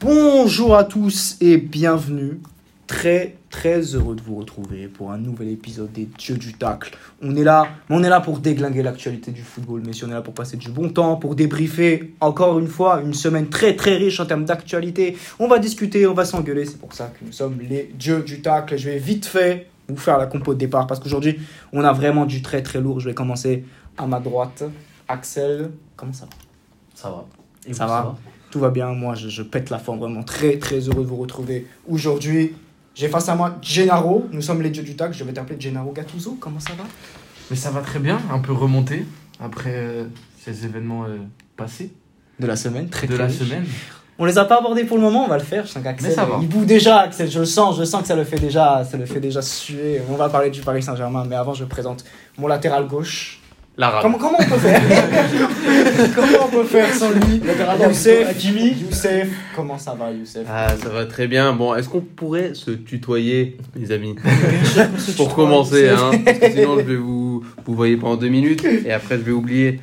Bonjour à tous et bienvenue. Très très heureux de vous retrouver pour un nouvel épisode des Dieux du tacle. On est là, on est là pour déglinguer l'actualité du football, mais si on est là pour passer du bon temps, pour débriefer encore une fois une semaine très très riche en termes d'actualité. On va discuter, on va s'engueuler, c'est pour ça que nous sommes les Dieux du tacle. Je vais vite fait vous faire la compo de départ parce qu'aujourd'hui on a vraiment du très très lourd. Je vais commencer à ma droite. Axel, comment ça va? Ça va. Et Ça vous, va? Tout va bien, moi je, je pète la forme, vraiment très très heureux de vous retrouver aujourd'hui. J'ai face à moi Gennaro, nous sommes les dieux du tag, je vais t'appeler Gennaro Gattuso, comment ça va? Mais ça va très bien, un peu remonté après euh, ces événements euh, passés De la semaine, très de très la riche. semaine. On les a pas abordés pour le moment, on va le faire, je sens qu'Axel, Mais ça va. il boue déjà Axel, je le sens, je sens que ça le fait déjà, ça le fait déjà suer. On va parler du Paris Saint-Germain, mais avant je présente mon latéral gauche. L'arabe. Comment, comment on peut faire Comment on peut faire sans lui Youssef, Hakimi. Youssef, comment ça va Youssef Ah, ça va très bien. Bon, est-ce qu'on pourrait se tutoyer, les amis Pour commencer, hein, parce que sinon je vais vous vous voyez pendant deux minutes et après je vais oublier.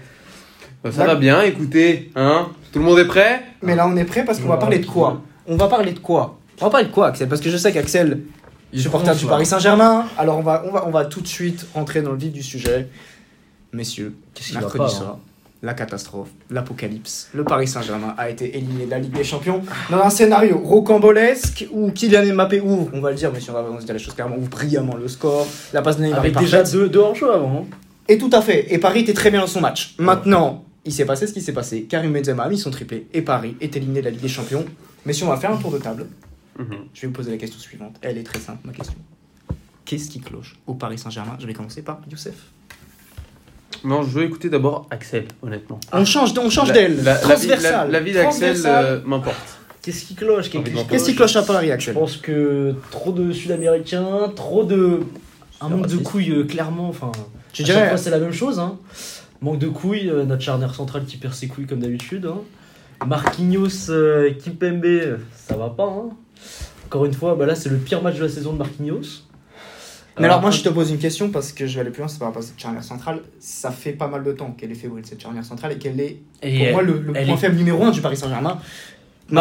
Bah, ça Ouais. va bien, écoutez, hein Tout le monde est prêt? Mais là, on est prêt parce qu'on va parler de quoi? On va parler de quoi? On va parler de quoi, Axel? Parce que je sais qu'Axel, Il supporter du. Paris Saint-Germain. Alors, on va, on, va, on va tout de suite rentrer dans le vif du sujet. Messieurs, mercredi pas, soir, la catastrophe, l'apocalypse. Le Paris Saint-Germain a été éliminé de la Ligue des Champions dans un scénario rocambolesque où Kylian Mbappé ouvre, on va le dire, mais si on va se dire les choses clairement, ouvre brillamment le score. La passe de Neymar Avec déjà deux, deux hors-jeu avant. hein. Et tout à fait. Et Paris était très bien dans son match. Maintenant, il s'est passé ce qui s'est passé. Karim Benzema a mis son triplé et Paris est éliminé de la Ligue des Champions. Mais si on va faire un tour de table, Mhm. je vais vous poser la question suivante. Elle est très simple, ma question. Qu'est-ce qui cloche au Paris Saint-Germain? Je vais commencer par Youssef. Non, je veux écouter d'abord Axel, honnêtement. On change, on change La- d'aile. la- la vie- Transversal. La, la vie d'Axel euh, m'importe. Qu'est-ce qui cloche Qu'est-ce qui cloche à Paris Je actuellement pense que trop de Sud-Américains, trop de. Un manque de couilles, euh, clairement. Enfin, Je à chaque dirais. fois, c'est la même chose. Hein. Manque de couilles, euh, notre charnière centrale qui perd ses couilles comme d'habitude. Hein. Marquinhos, euh, Kimpembe, ça va pas. Hein. Encore une fois, bah là, c'est le pire match de la saison de Marquinhos. Mais alors, moi, je te pose une question parce que je vais aller plus loin, c'est par rapport à cette charnière centrale. Ça fait pas mal de temps qu'elle est fébrile, cette charnière centrale, et qu'elle est, Et pour elle- moi, le, le point est- faible numéro 1 du Paris Saint-Germain. Bah,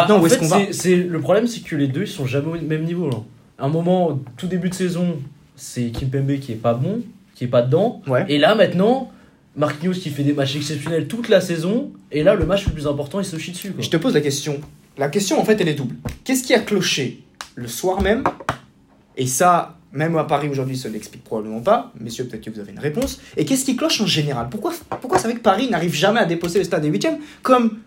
Maintenant, en où est-ce qu'on va c'est- c'est- Le problème, c'est que les deux, ils sont jamais au même niveau. Là. À un moment, tout début de saison, c'est Kimpembe qui est pas bon, qui est pas dedans. Ouais. Et là, maintenant, Marquinhos qui fait des matchs exceptionnels toute la saison. Et là, le match le plus important, il se chie dessus. quoi. Je te pose la question. La question, en fait, elle est double. Qu'est-ce qui a cloché le soir même? Et ça, même à Paris aujourd'hui, ça l'explique probablement pas. Messieurs, peut-être que vous avez une réponse. Et qu'est-ce qui cloche en général? Pourquoi, pourquoi c'est vrai que Paris n'arrive jamais à déposer le stade des 8 comme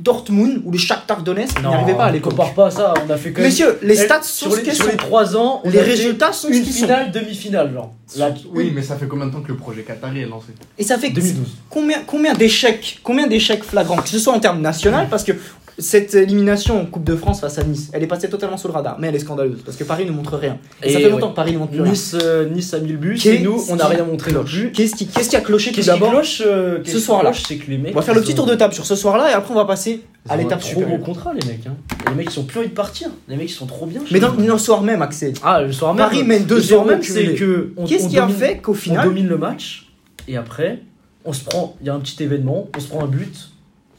Dortmund ou le Shakhtar Donetsk n'arrivait pas à ne l'époque compare pas ça. On a fait même. Messieurs, les Elle- stats sont sur ce les, sur les 3 ans, on Les résultats sont une finale, demi-finale, genre. Là, Oui, mais ça fait combien de temps que le projet Qatari est lancé? Et ça fait 2012. combien, combien d'échecs combien d'échecs flagrants que ce soit en termes national parce que cette élimination en Coupe de France face à Nice elle est passée totalement sous le radar mais elle est scandaleuse parce que Paris ne montre rien et, ça fait longtemps que Paris ne montre plus rien Nice, euh, nice a mis le but. Et nous, on n'a rien montré qu'est-ce qui, qu'est-ce qui a cloché tout d'abord euh, ce soir-là on va faire le petit tour de table sur ce soir là et après on va passer à l'étape un trop supérieure gros contrat, les mecs. Hein. Les mecs, ils sont plus envie de partir. Les mecs, ils sont trop bien. mais dans, le soir même Axel Ah, le soir même. Paris mène le 2-0 soir même, c'est que. on- qu'est-ce on qui a fait qu'au On final domine le match. Et après, on se prend. Il y a un petit événement. On se prend un but.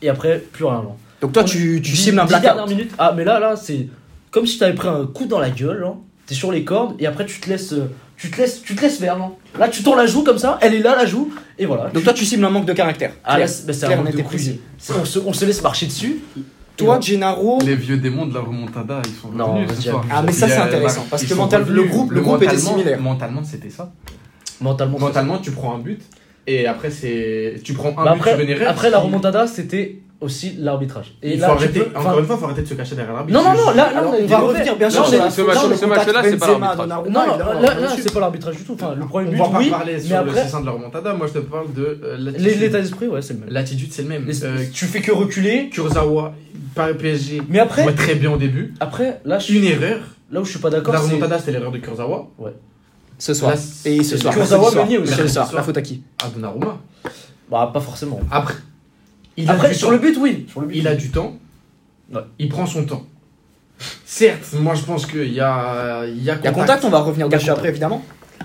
Et après, plus rien. Donc toi On- tu, tu cibles un blackout minutes. Ah, mais là, là, c'est comme si t'avais pris un coup dans la gueule. genre. T'es sur les cordes. Et après, tu te laisses. euh, Tu te laisses, tu te laisses faire, non Là, tu tournes la joue comme ça, elle est là, la joue, et voilà. donc toi tu cibles un manque de caractère ah, là, Clair. c'est bah, un manque net de On se, on se laisse marcher dessus. toi Gennaro Les vieux démons de la remontada, ils sont Non, revenus ce vas-y, soir. abuse. Ah, mais ça, c'est intéressant, parce que le groupe- le groupe était mentalement- similaire. Mentalement, c'était ça. Mentalement, c'est- Mentalement, tu prends un but et après, c'est tu prends un Bah, but, après, tu après la remontada, c'était aussi l'arbitrage. Et Il là, faut tu arrêter, peux- encore une fois, il faut arrêter de se cacher derrière l'arbitre. Non, non, non, là, là, Alors, on, on va revenir bien Non, sûr ce le match-là, c'est pas l'arbitrage. Non, non, là, on va là, c'est pas l'arbitrage du tout. Enfin, le premier On but, va pas oui, parler mais sur le après, dessin de la remontada. Moi, je te parle de euh, l'état d'esprit, ouais, c'est le même. L'attitude, c'est le même. Euh, tu fais que reculer, Kurzawa, par PSG, mais après, ouais, très bien au début. après, là, je, Une erreur. là où je suis pas d'accord, La remontada, c'était l'erreur de Kurzawa. Ce soir. Là, Et ce soir. Kurzawa. Meunier aussi. Ce soir. soir. La faute à qui à Donnarumma. bah pas forcément. Après, il a Après, du sur le but, oui. Sur le but, Il a du temps. Ouais. Il prend son temps. Certes, moi je pense qu'il y a, il y a Il y a contact. contact, on va revenir dessus contact. après évidemment.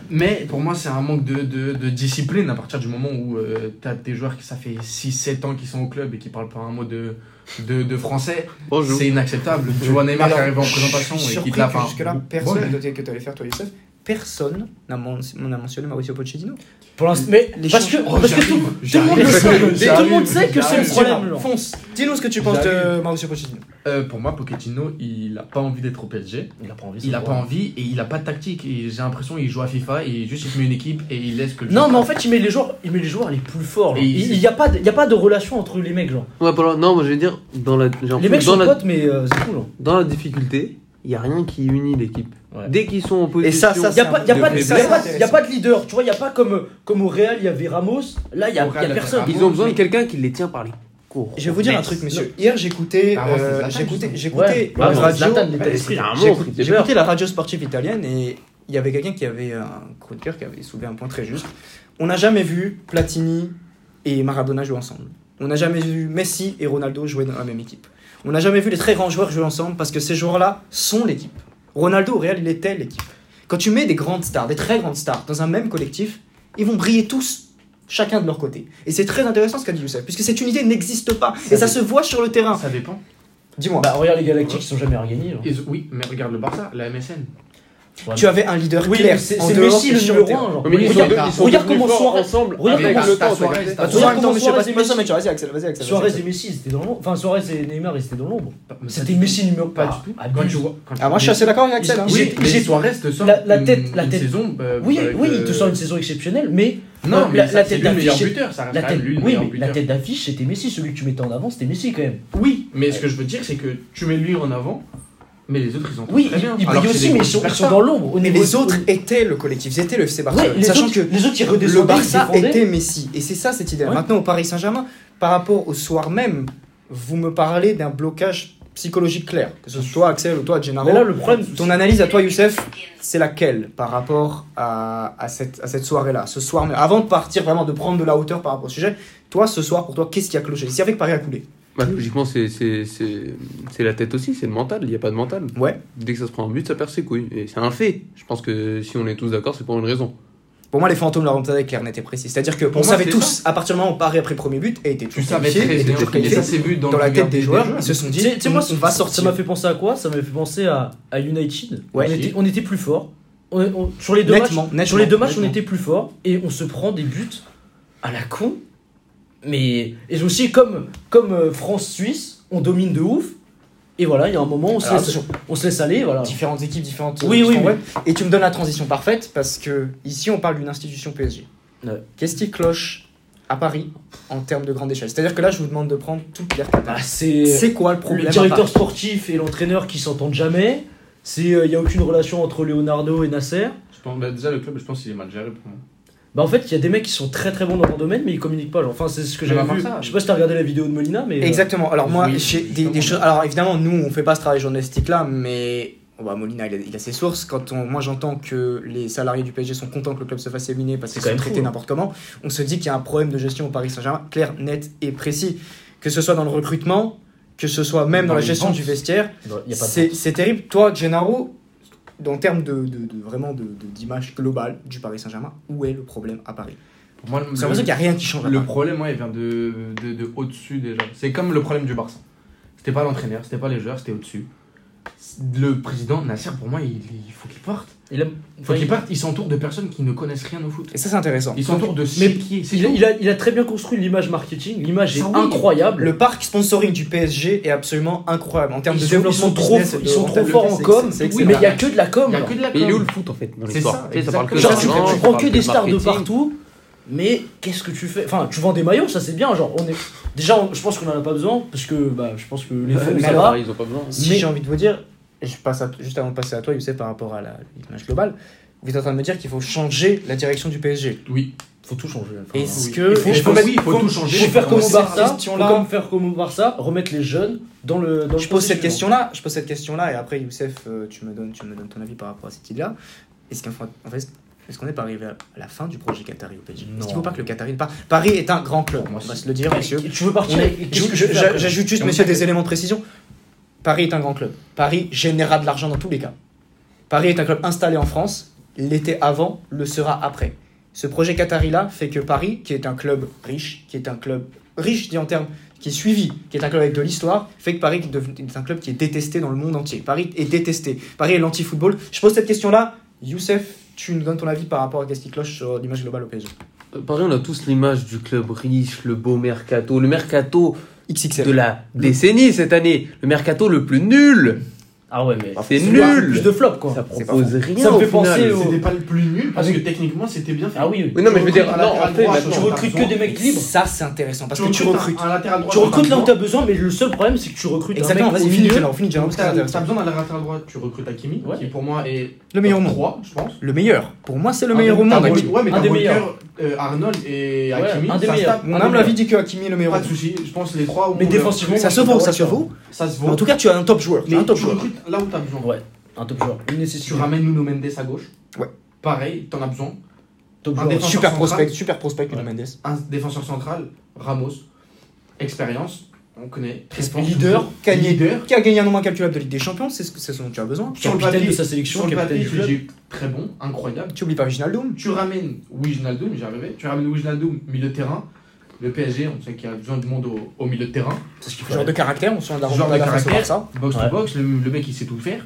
Mais pour moi, c'est un manque de, de, de discipline à partir du moment où euh, tu as des joueurs qui, ça fait 6-7 ans qu'ils sont au club et qui parlent pas un mot de, de, de français. C'est inacceptable. Tu vois Neymar qui arrive en présentation et qui te la fin. Jusque-là, personne, Bon, noté que tu allais faire, toi, Youssef, personne n'a men- n'a mentionné Mauricio Pochettino. Pour l'instant, mais Les parce que, parce que tout, tout le monde le sait, tout le monde sait que c'est le problème. genre. Fonce, dis-nous ce que tu penses de. Mauricio Pochettino. Euh, pour moi, Pochettino, il a pas envie d'être au PSG. Il a pas envie. Il a c'est pas envie et il a pas de tactique. Et j'ai l'impression qu'il joue à FIFA et juste il met une équipe et il laisse que le Non, mais en fait, il met les joueurs, il met les joueurs les plus forts. Il il- y a pas, de- il y a pas de relation entre les mecs, genre. Ouais, voilà. Non, moi je vais dire, dans la, Les mecs sont la, potes, mais euh, c'est genre. dans la difficulté, il n'y a rien qui unit l'équipe. Ouais. Dès qu'ils sont en position. Et ça, ça, Il y a pas, y a de leader. Tu vois, il y a pas comme, comme au Real, il y avait Ramos. Là, il y a, y a il y a personne. Ramos. Ils ont besoin de quelqu'un qui les tient par les cours. Je vais vous dire un truc, monsieur. Hier, j'écoutais Ah, c'est euh, j'écoutais Ouais, radio. J'écoutais la radio sportive italienne et il y avait quelqu'un qui avait un chroniqueur qui avait soulevé un point très juste. On n'a jamais vu Platini et Maradona jouer ensemble. On n'a jamais vu Messi et Ronaldo jouer dans la même équipe. On n'a jamais vu les très grands joueurs jouer ensemble parce que ces joueurs-là sont l'équipe. Ronaldo au Real, il était l'équipe. Quand tu mets des grandes stars, des très grandes stars dans un même collectif, ils vont briller tous chacun de leur côté. Et c'est très intéressant ce qu'a dit Youssef, puisque cette unité n'existe pas. Et ça se voit sur le terrain. Ça dépend. Dis-moi. Bah, regarde les Galactiques, ils sont jamais rien. Ils- oui, mais regarde le Barça, la MSN. Tu avais un leader Oui, clair. c'est Messi le sur numéro terrain. 1. Genre. Ouais, mais ils sont, regarde, comment Suarez, ensemble. regarde avec comment le temps, Regarde attends, comment Suarez et Messi- vas-y, Axel, vas-y, Axel. Suarez vas-y. et Messi, dans l'ombre. Enfin, Suarez et Neymar, ils étaient dans l'ombre. C'était Messi numéro Pas ah, du tout. abuse. Quand tu vois. quand tu- Ah, moi, je suis assez d'accord avec Axel. hein. Oui, mais Suarez te sort la- tête- la tête- Oui, avec, oui, il te sort une saison exceptionnelle, mais Non, Euh, mais la- ça, la c'est tête d'affiche, la oui, la tête d'affiche, c'était Messi. Celui que tu mettais en avant, c'était Messi quand même. Oui, mais ce que je veux dire, c'est que tu mets lui en avant, mais les autres, ils ont Oui, très bien. aussi, mais ils sont, ils sont superstars. dans l'ombre. Mais les autres étaient le collectif, ils étaient le FC Ouais, Barcelone. les Sachant autres, que les autres, ils le ils Barça était Messi. Et c'est ça cette idée. Ouais. Maintenant, au Paris Saint-Germain, par rapport au soir même, vous me parlez d'un blocage psychologique clair. Que ce soit toi, Axel, ou toi, Gennaro. Mais là, le problème, Ton analyse à toi, Youssef, c'est laquelle par rapport à, à cette, à cette soirée-là Ce soir, mais avant de partir vraiment, de prendre de la hauteur par rapport au sujet, toi, ce soir, pour toi, qu'est-ce qui a cloché? Si avec Paris a coulé Bah, logiquement, c'est- c'est c'est- c'est la tête aussi, c'est le mental. Il n'y a pas de mental. Ouais. Dès que ça se prend en but, ça perd ses couilles. Et c'est un fait. Je pense que si on est tous d'accord, c'est pour une raison. Pour moi, les fantômes de la remontada est clair, net et précis. C'est-à-dire que Pour on moi, savait c'est tous, à partir du moment où Paris a pris le premier but, et était Tu tous savais qualifiés, très était qualifiés, ça, vu dans dans la tête des joueurs, ils se sont dit, tu sais, moi, on, on va ça- sortir. Ça m'a fait penser à quoi? Ça m'a fait penser à, à United. Ouais. on, était, on était plus fort. On- on- sur les deux Nettement, matchs, nettement, sur les deux matchs, on était plus fort et on se prend des buts à la con. Mais et aussi comme comme euh, France-Suisse, on domine de ouf. Et voilà, il y a un moment, on se, Alors, laisse, on se laisse aller. Voilà. différentes équipes, différentes. Oui, oui, mais-. Et tu me donnes la transition parfaite parce que ici, on parle d'une institution PSG. Ouais. Qu'est-ce qui cloche à Paris en termes de grande échelle? C'est-à-dire que là, je vous demande de prendre toute l'air Bah, c'est C'est quoi le problème le directeur sportif et l'entraîneur qui s'entendent jamais. C'est euh, il y a aucune relation entre Leonardo et Nasser. Je pense, bah, déjà, le club, je pense qu'il est mal géré pour moi. Bah en fait, il y a des mecs qui sont très très bons dans leur domaine, mais ils communiquent pas. genre. Enfin, c'est ce que Mais j'avais à part vu. ça, Je sais pas si t'as regardé la vidéo de Molina, mais. euh, Exactement. Alors moi, Oui, j'ai des, choses. Alors évidemment, nous, on fait pas ce travail journalistique là, mais oh, bah, Molina, il a, il a ses sources. Quand on, moi, j'entends que les salariés du PSG sont contents que le club se fasse éliminer parce C'est qu'ils sont traités hein. n'importe comment, on se dit qu'il y a un problème de gestion au Paris Saint-Germain, clair, net et précis. Que ce soit dans le recrutement, que ce soit même dans, Dans la gestion ventes. du vestiaire, c'est terrible. Toi, Gennaro, en termes de, de, de- vraiment de- d'image globale du Paris Saint-Germain, où est le problème à Paris? Pour moi, le, l'impression qu'il n'y a rien qui change. le problème, ouais, il vient de, de, de au-dessus déjà. C'est comme le problème du Barça. C'était pas l'entraîneur, c'était pas les joueurs, c'était au-dessus. Le président, Nasser, pour moi, il, il faut qu'il parte. Il a- Il faut enfin, qu'il il- parte. Il s'entoure de personnes qui ne connaissent rien au foot. Et ça, c'est intéressant. Il s'entoure de Mais c'est il, a, tout. il a- il a très bien construit l'image marketing. L'image est oui. incroyable. Le parc sponsoring du PSG est absolument incroyable en termes ils, de sont, ils sont trop, business et de ils sont trop rentabilité, forts en c'est- com, mais il y a que de la com. Il y a que de la Mais il est où com. le foot en fait dans C'est l'histoire ça, Tu sais, ça parle que exactement. Genre, tu, prends que des de stars de partout, mais qu'est-ce que tu fais Enfin, tu vends des maillots, ça c'est bien. Genre, on est déjà, on- je pense qu'on en a pas besoin parce que bah, je pense que les va. Ils ont pas besoin. Si Mais- j'ai envie de vous dire, et je passe à- juste avant de passer à toi, Youssef, par rapport à l'image globale, vous êtes en train de me dire qu'il faut changer la direction du PSG. Oui. Faut tout changer. Enfin, Est-ce oui. que. Il faut, Il faut- mettre- oui, il faut faut- tout changer. faut faire comme au Barça, comme faire comme au Barça, remettre les jeunes dans le dans le Je pose cette processus. question-là, je pose cette question-là, et après, Youssef, euh, tu me donnes, tu me donnes ton avis par rapport à cette idée-là. Est-ce qu'en fait, est-ce qu'on n'est pas arrivé à la fin du projet Qatari au PSG. Est-ce qu'il ne faut pas que le Qatari ne pas Paris est un grand club, on va se le dire, monsieur. Tu veux partir je- je- J'ajoute juste, monsieur, des éléments de précision. Paris est un grand club. Paris générera de l'argent dans tous les cas. Paris est un club installé en France. l'été avant le sera après. Ce projet Qatari-là fait que Paris, qui est un club riche, qui est un club riche, dis en termes, qui est suivi, qui est un club avec de l'histoire, fait que Paris est un club qui est détesté dans le monde entier. Paris est détesté. Paris est l'anti-football. Je pose cette question-là. Youssef, tu nous donnes ton avis par rapport à Gasti Cloche sur l'image globale au PSG. Euh, Paris, on a tous l'image du club riche, le beau mercato, le mercato XXL. de la décennie cette année, le mercato le plus nul. Ah ouais, mais. C'est plus nul. de flop quoi. Ça propose rien. Ça me fait penser au- C'était pas le plus nul parce que techniquement c'était bien fait. Ah oui, oui. Oui, non, mais je veux dire, non, en fait, Tu recrutes que des mecs libres. Ça, c'est intéressant parce que tu recrutes recrutes. un, un latéral droit. Tu recrutes là où t'as besoin, mais le seul problème c'est que tu recrutes Exactement, vas-y, finis, Gérard, parce que c'est T'as besoin d'un latéral droit, tu recrutes Hakimi, qui pour moi est Le meilleur au monde. 3, je pense. Le meilleur. Pour moi, c'est le meilleur au monde. Ouais, mais Euh, Arnold et Ouais, Hakimi. un des ça se meilleurs. tape. Mon Un humble des avis dit que Hakimi est le meilleur Pas de soucis, je pense les trois. Mais ont défensivement, Ça se vaut, ça se vaut. Ça se Mais en vaut. tout cas, tu as un top joueur. Tu as Mais un top tu joueur. recrutes là où t'as besoin. Ouais, un top joueur. Une nécessité. Tu ramènes Nuno Mendes à gauche. Ouais. Pareil, t'en as besoin. top un joueur. défenseur Super central. prospect, super prospect, Nuno. Mendes. Un défenseur central, Ramos. Expérience, on connaît. Très fort. Leader, gagné, Leader. qui a gagné un nombre incalculable de Ligue des Champions, c'est ce, que- ce dont tu as besoin. Sur le Capitaine papier- de sa sélection, Sur le capitaine papier, du club. très bon, incroyable. Tu oublies pas Wijnaldum. Tu ramènes Wijnaldum, j'y arrivais. Tu ramènes Wijnaldum, milieu de terrain. Le PSG, on sait qu'il y a besoin de monde au, au milieu de terrain. C'est ce qu'il faut. Genre de caractère, on se souvient Genre de caractère. Barça. Box Ouais. to box, le, le mec il sait tout faire.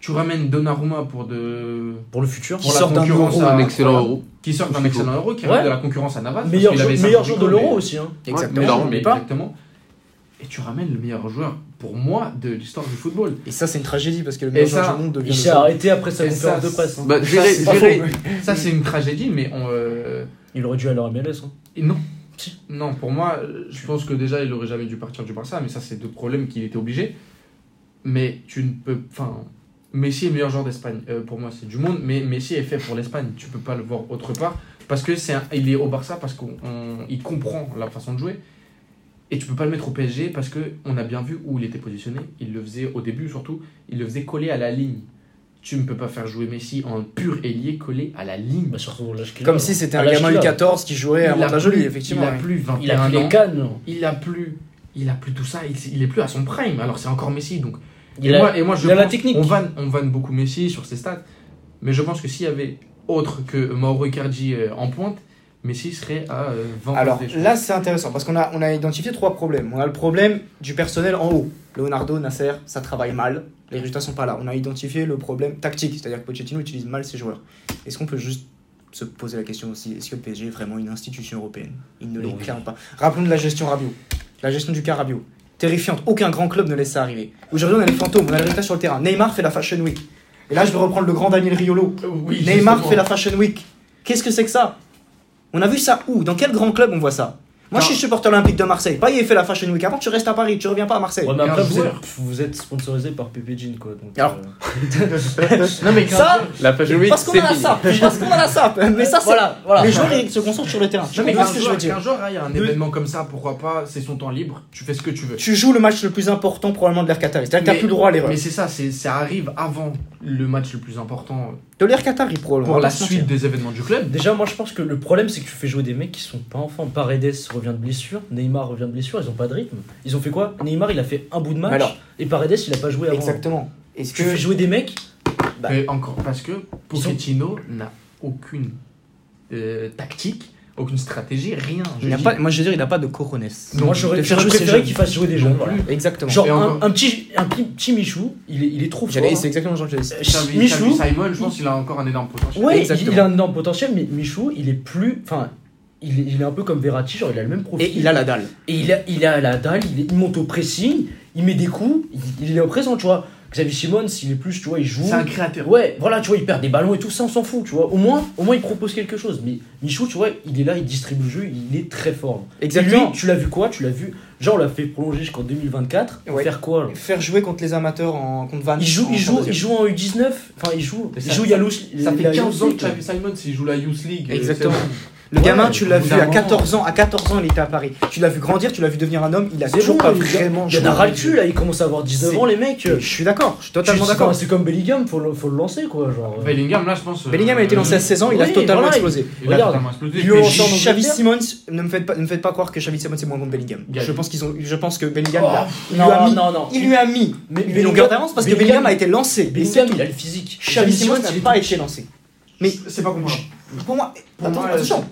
Tu ramènes Donnarumma pour de. Pour le futur. Qui Pour la sort d'un concurrence euro, à- Un excellent euro. Qui sort d'un excellent euro, qui Ouais. ramène de la concurrence à Navas. parce Meilleur jou- avait meilleur joueur de l'euro mais- aussi. hein. Exactement. Non, n'oublie mais pas. exactement. Et tu ramènes le meilleur joueur, pour moi, de l'histoire du football. Et ça, c'est une tragédie parce que le meilleur ça, joueur du monde devient Il s'est arrêté après sa conférence ça, de presse. hein. Bah, Ça, c'est une tragédie, mais on, euh, Il aurait dû aller en MLS. hein. et non. Non, pour moi, je pense que déjà, il aurait jamais dû partir du Barça, mais ça, c'est deux problèmes qu'il était obligé. Mais tu ne peux. Enfin, Messi est le meilleur joueur d'Espagne. Euh, pour moi, c'est du monde, mais Messi est fait pour l'Espagne. Tu peux pas le voir autre part. Parce que c'est un- il est au Barça parce qu'il comprend la façon de jouer. Et tu peux pas le mettre au PSG parce que on a bien vu où il était positionné. Il le faisait au début surtout, il le faisait coller à la ligne. Tu ne peux pas faire jouer Messi en pur ailier collé à la ligne. Bah, surtout a. Comme si c'était À un gamin qu'il a. U14 qui jouait à Il a Montajoli, plus- effectivement. Il a ouais. plus 21 Il a les ans. cannes. non. Il a plus, il a plus tout ça. Il, il est plus à son prime. Alors c'est encore Messi. Donc Il et a- moi, et moi je il a la pense- technique. On vanne, on vanne beaucoup Messi sur ses stats, mais je pense que s'il y avait autre que Mauro Icardi euh, en pointe, Messi serait à euh, 20 Alors des là, c'est intéressant parce qu'on a, on a identifié trois problèmes. On a le problème du personnel en haut. Leonardo, Nasser, ça travaille mal. Les résultats sont pas là. On a identifié le problème tactique, c'est-à-dire que Pochettino utilise mal ses joueurs. Est-ce qu'on peut juste se poser la question aussi est-ce que le PSG est vraiment une institution européenne? Il ne l'est clairement pas. Rappelons de la gestion Rabiot. La gestion du cas Rabiot. Terrifiante. Aucun grand club ne laisse ça arriver. Aujourd'hui, on a les fantômes, on a les résultats sur le terrain. Neymar fait la Fashion Week. Et là, je vais reprendre le grand Daniel Riolo. Euh, oui, Neymar justement. fait la Fashion Week. Qu'est-ce que c'est que ça? On a vu ça où? Dans quel grand club on voit ça? Moi, Non. je suis supporter olympique de Marseille. Payet fait la Fashion Week. Avant, tu restes à Paris, tu reviens pas à Marseille. Ouais, mais après, Quinze vous êtes, vous êtes sponsorisé par Pepe Jean, quoi. Donc, Alors, euh, Non mais Ça, La Fashion Week, parce qu'on c'est a la. SAP. Parce qu'on a la SAP. Mais ça, c'est. voilà, voilà. Les joueurs, ils se concentrent sur le terrain. Non, mais comprends qu'un ce que je joueur, veux dire qu'un joueur, hein, il y a un événement comme ça, pourquoi pas, c'est son temps libre, tu fais ce que tu veux. Tu joues le match le plus important probablement de l'Air Qatari. C'est-à-dire que t'as plus le droit à l'erreur. Mais c'est ça, c'est, ça arrive avant le match le plus important De l'Air Qatari probablement. pour la suite des événements du club. Déjà, moi je pense que le problème c'est que tu fais jouer des mecs qui sont pas enfants. Paredes revient de blessure, Neymar revient de blessure, ils ont pas de rythme. Ils ont fait quoi? Neymar il a fait un bout de match Alors. et Paredes il a pas joué avant. Exactement. Est-ce Tu que. fais jouer des mecs? Bah. Mais encore parce que sont- Pochettino n'a aucune euh, tactique, aucune stratégie, rien. Il pas, moi, je veux dire, il n'a pas de corones. Non, Moi j'aurais préféré qu'il fasse jouer des jeunes. voilà. Exactement. Genre un, petit, un petit, petit Michou, il est, il est trop fort. J'allais-. C'est exactement ce que. Euh, Xavi- Michou, Simon, je pense qu'il a encore un énorme potentiel. ouais, il, Exactement. il a un énorme potentiel, mais Michou il est plus. Enfin, il est, il est un peu comme Verratti, genre il a le même profil. Et il a la dalle. Et il a, il a la dalle, il, est- il monte au pressing, il met des coups, il, il est au présent, tu vois. Xavi Simons, il est plus, tu vois, il joue. C'est un créateur. Ouais, voilà, tu vois, il perd des ballons et tout ça, on s'en fout, tu vois. Au moins, au moins, il propose quelque chose. Mais Michou, tu vois, il est là, il distribue le jeu, il est très fort. Exactement. Et lui, tu l'as vu quoi? Tu l'as vu? Genre, on l'a fait prolonger jusqu'en 2024. Ouais. Faire quoi là Faire jouer contre les amateurs en contre Van. il joue, en il, joue, il joue en U19, enfin il joue, Mais il ça- joue, il y a l'Ous- Ça fait Youth 15 ans que League. Xavi Simon, s'il joue la Youth League. euh, Exactement. Le Ouais, gamin, tu l'as vu à moment- 14 ans. À 14 ans, il était à Paris. Tu l'as vu grandir, tu l'as vu devenir un homme. Il a toujours bon, pas vraiment Il y en a ras le cul là, il commence à avoir 19 ans, les mecs. Je suis d'accord, je suis totalement d'accord. C'est comme Bellingham, faut le, faut le lancer quoi. Genre, euh. Bellingham, là, je pense. euh, Bellingham a été lancé à 16 ans, il a totalement voilà, explosé. Il a totalement explosé. Xavi Angleterre. Simons, ne me faites pas, ne me faites pas croire que Xavi Simons est moins bon que Bellingham. Je pense qu'ils ont, je pense que Bellingham, Oh, il lui a Non, mis, non, non. il lui a mis Mais une longueur d'avance parce que Bellingham a été lancé. Bellingham, il a le physique. Xavi Simons n'a pas été lancé. Mais c'est pas comparable. Pour moi, Pour attention.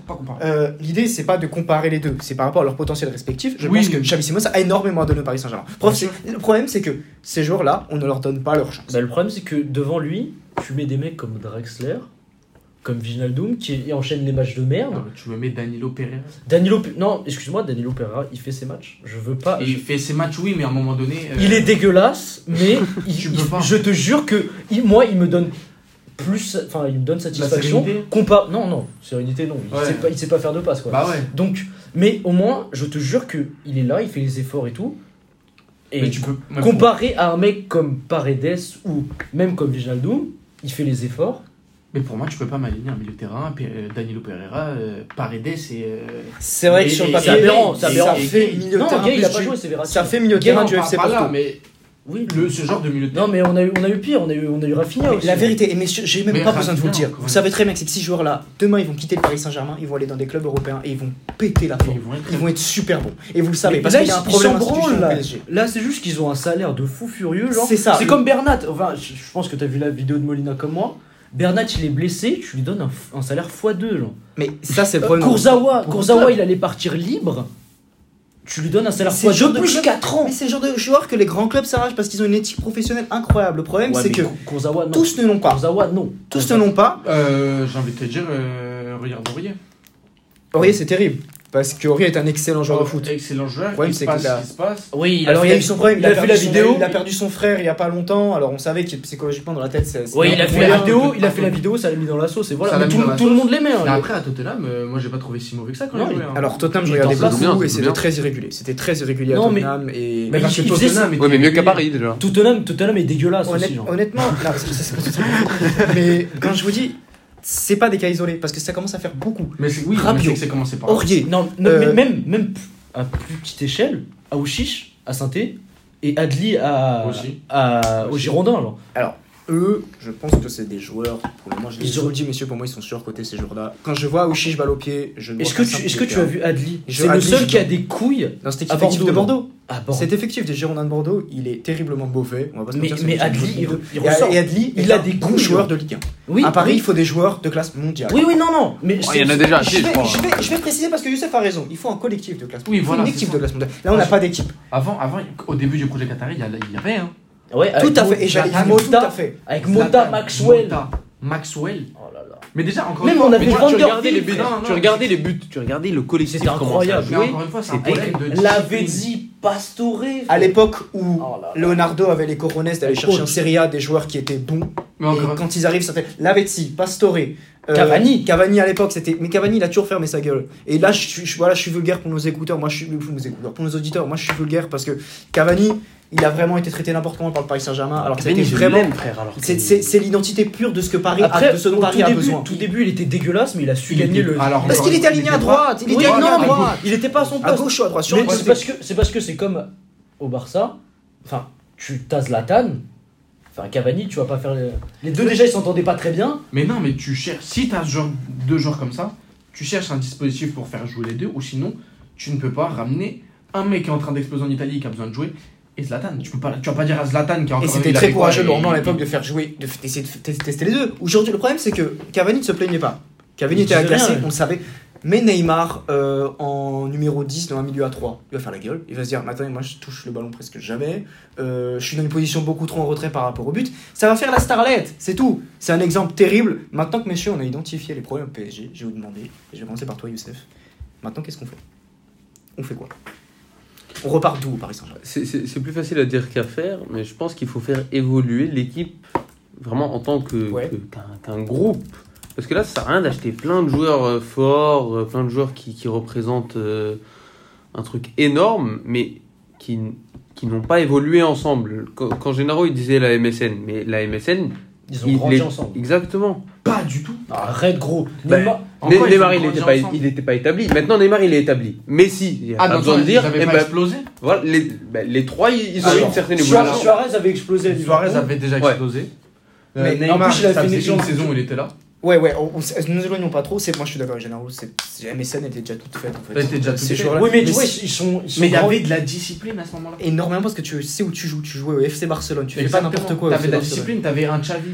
Euh, L'idée, c'est pas de comparer les deux, c'est par rapport à leur potentiel respectif. Je Oui. pense que Xavi Simons a énormément à donner au Paris Saint-Germain. Le problème, c'est que ces joueurs-là, on ne leur donne pas leur chance. Bah, le problème, c'est que devant lui, tu mets des mecs comme Drexler, comme Viginaldoum, qui enchaînent les matchs de merde. Tu me mets Danilo Pereira. Danilo, non, excuse-moi, Danilo Pereira, il fait ses matchs. Je veux pas. Il fait ses matchs, oui, mais à un moment donné. euh, Il est dégueulasse, mais il- il- je te jure que il- moi, il me donne plus, enfin, il me donne satisfaction. sérénité Compa, non, non, sérénité, non. Il Ouais. sait pas, il sait pas faire de passe, quoi. Bah ouais. Donc, mais au moins, je te jure que il est là, il fait les efforts et tout. Et Mais tu peux. comparé à un mec comme Paredes ou même comme Viginaldoum, il fait les efforts. Mais pour moi, tu peux pas m'aligner un milieu de terrain, euh, Danilo Pereira, euh, Paredes et. euh, C'est vrai que sur le papier, c'est aberrant, c'est ça fait milieu de non, terrain. Gay, il a pas joué, c'est. Ça fait milieu de terrain du FC pas là, Porto. mais Oui, le, ce genre de milieu de Non, mais on a eu, on a eu pire, on a eu, on a eu Rafinha aussi. La vérité, et messieurs, j'ai même Mais pas besoin de vous le dire. Vous savez très bien que ces six joueurs-là, demain, ils vont quitter le Paris Saint-Germain, ils vont aller dans des clubs européens et ils vont péter la forme. Ils vont être- Ils vont être super bons. Et vous le savez, Mais parce là, qu'il y a un problème là. PSG. Là, c'est juste qu'ils ont un salaire de fou furieux. genre. C'est ça. C'est comme Bernat. Enfin, je je pense que t'as vu la vidéo de Molina comme moi. Bernat, il est blessé, tu lui donnes un, salaire x2. Genre. Mais ça, c'est le problème. Kurzawa, Kurzawa, il allait partir libre. Tu lui donnes un salaire C'est le x2 genre de plus club- 4 ans. Mais c'est le genre de joueurs que les grands clubs s'arrachent parce qu'ils ont une éthique professionnelle incroyable. Le problème, Ouais, c'est que Kurzawa, tous ne l'ont pas. Kurzawa, non. Tous ne l'ont pas. Euh, J'ai envie de te dire, euh, regarde Aurier. Aurier, c'est terrible. Parce qu'Aurier est un excellent joueur de Oh, foot. Excellent joueur. problème, il se c'est passe qu'il a- ce qui se passe. Oui, il a Alors, il a eu son problème. il a fait perdu la son- vidéo. Il a perdu son frère il y a pas longtemps. Alors, on savait que psychologiquement, dans la tête, c'est. c'est Oui, il a fait la vidéo, il a un fait la vidéo, ça l'a mis dans la sauce et voilà. Mais tout, le monde l'aimait. hein. Après, à Tottenham, euh, moi j'ai pas trouvé si mauvais que ça quand Non, jouait. hein. Alors, Tottenham, je regardais beaucoup bien, et c'était très irrégulier. C'était très irrégulier à Non, mais- Tottenham. Et. Mais que Tottenham Ouais, mais mieux qu'à. Paris déjà. Tottenham, Tottenham est dégueulasse aussi. honnêtement, mais quand je vous dis, c'est pas des cas isolés parce que ça commence à faire beaucoup. Mais c'est oui, mais Rabiot. que c'est commencé par. là. Aurier, Non, non, Euh, mais même, même à plus petite échelle, à Ouchiche, à saint et Adli à, Aussi. à, au. Girondin. Genre. eux, je pense que c'est des joueurs. Pour le moment, je Ils les ont- ai dit, messieurs, pour moi, ils sont surcotés ces joueurs-là. Quand je vois Ouchiche balle au pied, je ne Est-ce que, tu, est-ce que tu as vu Adli Je- C'est le seul qui a des couilles Dans cet de Bordeaux Bordeaux. Cet effectif des Girondins de Bordeaux, il est terriblement mauvais. On va pas se Mais, mentir, mais Adli, il, Et- ressort. Et Adli, Il a des bon couilles, joueur genre. de Ligue 1. Oui, à Paris, oui. il faut des joueurs de classe mondiale. Oui, oui, non, non. Mais Oh, il y en a déjà Je vais, je, vais, je vais préciser parce que Youssef a raison. Il faut un collectif de classe Oui, mondiale. Voilà, une équipe ça. de classe mondiale. Là, on n'a pas d'équipe. Avant, avant, au début du projet Qatari, il y a- il y avait. Hein. Ouais, Tout avec à fait. Et j'allais dire Mota, tout à fait. Avec Mota, Maxwell. Mota, Maxwell. Oh là là. Mais déjà, encore Même une fois, on avait tu- regardais les buts, Non, non, tu regardais les buts, tu regardais le collectif C'était incroyable. Encore une fois, c'est un problème de. Lavezzi, Pastore. À l'époque où Oh là là. Leonardo avait les coronets d'aller Le chercher en Serie A des joueurs qui étaient bons. Mais Et quand ils arrivent, c'était Lavezzi, Pastore, euh, Cavani. Cavani à l'époque, c'était. Mais Cavani, il a toujours fermé sa gueule. Et là, je suis, je- voilà, je suis vulgaire pour nos écouteurs. Moi, je suis pour nos écouteurs, pour nos auditeurs. Moi, je suis vulgaire parce que Cavani, il a vraiment été traité n'importe comment par le Paris Saint-Germain. Alors que Cavani, c'était vraiment. frère, alors C'est c'est- c'est l'identité pure de ce que Paris Après, a, de ce dont au Paris tout a début, besoin. tout début, il était dégueulasse, mais il a su Il gagner était- le. alors, Parce qu'il était aligné à droite, il était aligné non, à droite. il était pas à son À gauche ou à droite. Sur Mais le c'est parce que c'est parce que c'est comme au Barça. Enfin, tu t'as Zlatan. Enfin, Cavani, tu vas pas faire les, les deux déjà ils s'entendaient pas très bien. Mais non, mais tu cherches. Si tu as genre, deux joueurs comme ça, tu cherches un dispositif pour faire jouer les deux, ou sinon, tu ne peux pas ramener un mec qui est en train d'exploser en Italie qui a besoin de jouer et Zlatan. Tu peux pas, tu vas pas dire à Zlatan qui a Et encore c'était il très courageux et- de Normand à l'époque de faire jouer, de d'essayer de tester tester les deux. Aujourd'hui, le problème c'est que Cavani ne se plaignait pas. Cavani Il était agressé, on le savait. Mais Neymar, euh, en numéro 10 dans un milieu à 3, il va faire la gueule. Il va se dire Attendez, moi je touche le ballon presque jamais. Euh, je suis dans une position beaucoup trop en retrait par rapport au but. Ça va faire la starlette, c'est tout. C'est un exemple terrible. Maintenant que, messieurs, on a identifié les problèmes au PSG, je vais vous demander, et je vais commencer par toi, Youssef. Maintenant, qu'est-ce qu'on fait? On fait quoi? On repart d'où au Paris Saint-Germain? C'est- plus facile à dire qu'à faire, mais je pense qu'il faut faire évoluer l'équipe vraiment en tant Ouais. qu'un groupe. Parce que là, ça sert à rien d'acheter plein de joueurs euh, forts, euh, plein de joueurs qui, qui représentent euh, un truc énorme, mais qui, qui n'ont pas évolué ensemble. Quand, quand Gennaro il disait la MSN, mais la MSN, Ils ont il grandi ensemble. exactement. Pas du tout. Arrête gros. Bah, Neymar- quoi Neymar, il n'était pas, il pas établi. Maintenant, Neymar, il est établi. Messi, il n'y a Ah, pas besoin de dire. Ils avaient eh pas ben, explosé voilà, les, ben, les trois, ils, ont eu une certaine Suarez, évolution. Suarez avait explosé. Suarez avait déjà Ouais. explosé. Mais en plus, il a fait une saison où il était là. Ouais, ouais, on, on- nous éloignons pas trop. C'est, moi, je suis d'accord avec Gennaro. C'est, MSN était déjà toute faite en fait. Était déjà toute Ces faite. Oui, mais tu vois, c'est- ils sont. Ils sont Mais il y grands. avait de la discipline à ce moment-là. énormément parce que tu sais où tu joues. Tu jouais au FC Barcelone. Tu fais pas n'importe quoi. T'avais de la discipline, t'avais un Xavi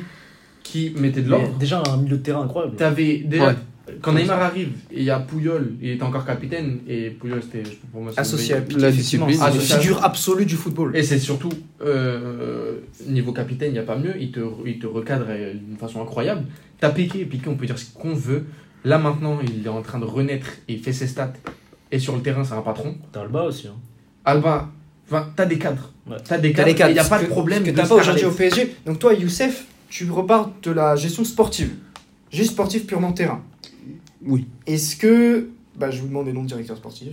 qui mettait de Mais l'ordre. Déjà un milieu de terrain incroyable. T'avais déjà. Ouais. Quand Neymar arrive, et il y a Pouyol, il était encore capitaine, et Pouyol c'était pour moi c'est Associé à Piqué, La discipline. Figure absolue du football. Et c'est surtout, euh, niveau capitaine, il n'y a pas mieux, il te, il te recadre d'une façon incroyable. T'as Piqué, Piqué, on peut dire ce qu'on veut. Là maintenant, il est en train de renaître et il fait ses stats. Et sur le terrain, c'est un patron. T'as Alba aussi. Hein. Alba, enfin, t'as des cadres. Ouais. T'as des cadres, il n'y a pas de problème. que t'as pas aujourd'hui au PSG. Donc toi, Youssef, tu repars de la gestion sportive. Juste sportive purement terrain. Oui. Est-ce que. Bah, je vous demande des noms de directeurs sportifs.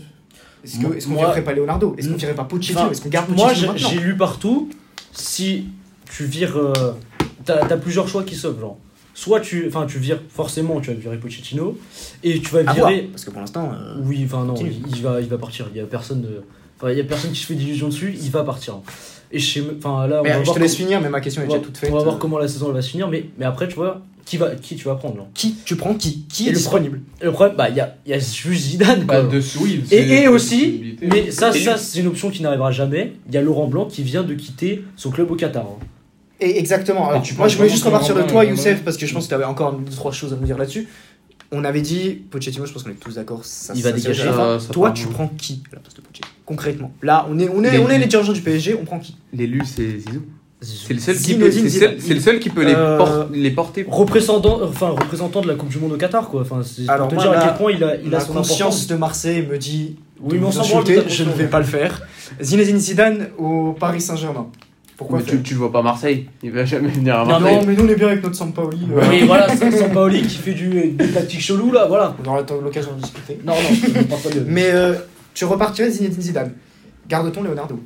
Est-ce Moi- qu'on moi- virerait pas Leonardo? Est-ce qu'on virerait pas Pochettino? Est-ce qu'on garde Moi, Pochettino maintenant? j'ai lu partout, si tu vires. euh, T'as as plusieurs choix qui s'offrent. Genre. Soit tu, enfin, tu vires, forcément, tu vas virer Pochettino, et tu vas À voir, virer. Parce que pour l'instant. euh, Oui, enfin, non, il, il va, il va partir. Il y a personne de. Enfin, il y a personne qui se fait d'illusions dessus, il va partir. Et je sais. Enfin, là, on Mais va je voir te laisse finir, mais ma question est déjà toute faite. on va voir comment la saison va se finir, mais, mais après, tu vois, qui, va, qui tu vas prendre là Qui Tu prends qui Qui Et est le disponible le problème, bah, il y a, il y a juste Zidane. Bah, de Et, et aussi, mais ça, Et ça c'est une option qui n'arrivera jamais. Il y a Laurent Blanc qui vient de quitter son club au Qatar. hein. Et exactement. Alors, tu moi, je voulais juste repartir de toi, Youssef, parce que je pense que tu avais encore deux, trois choses à nous dire là-dessus. On avait dit Pochettino, je pense qu'on est tous d'accord. ça- Il va dégager. gère. Ça- ça Toi, tu prends qui à la place de Pochettino? Concrètement. Là, on est, on est, Les- on est les dirigeants du PSG, on prend qui? L'élu, c'est Zizou. C'est le seul qui peut, c'est le Zidane. seul- c'est le seul qui peut les, Euh, por- les porter. Représentant, enfin, représentant de la Coupe du Monde au Qatar, quoi. Enfin, c'est pour Alors, te moi, dire à quel point il a, il a La son conscience importance. de Marseille me dit Oui, de mais on vous s'en branle de insulter, ta je ne conscience. vais pas le faire. Zinedine Zidane au Paris Saint-Germain. Pourquoi Mais faire tu, tu le vois pas à Marseille. Il va jamais venir à Non, Marseille. Non, mais nous on est bien avec notre Sampaoli. euh, Oui, voilà, c'est Sampaoli qui fait du, des tactiques cheloues, là, voilà. On aura l'occasion de discuter. Non, non, je parle pas de. Mais euh, tu repartirais Zinedine Zidane. Garde-t-on Leonardo?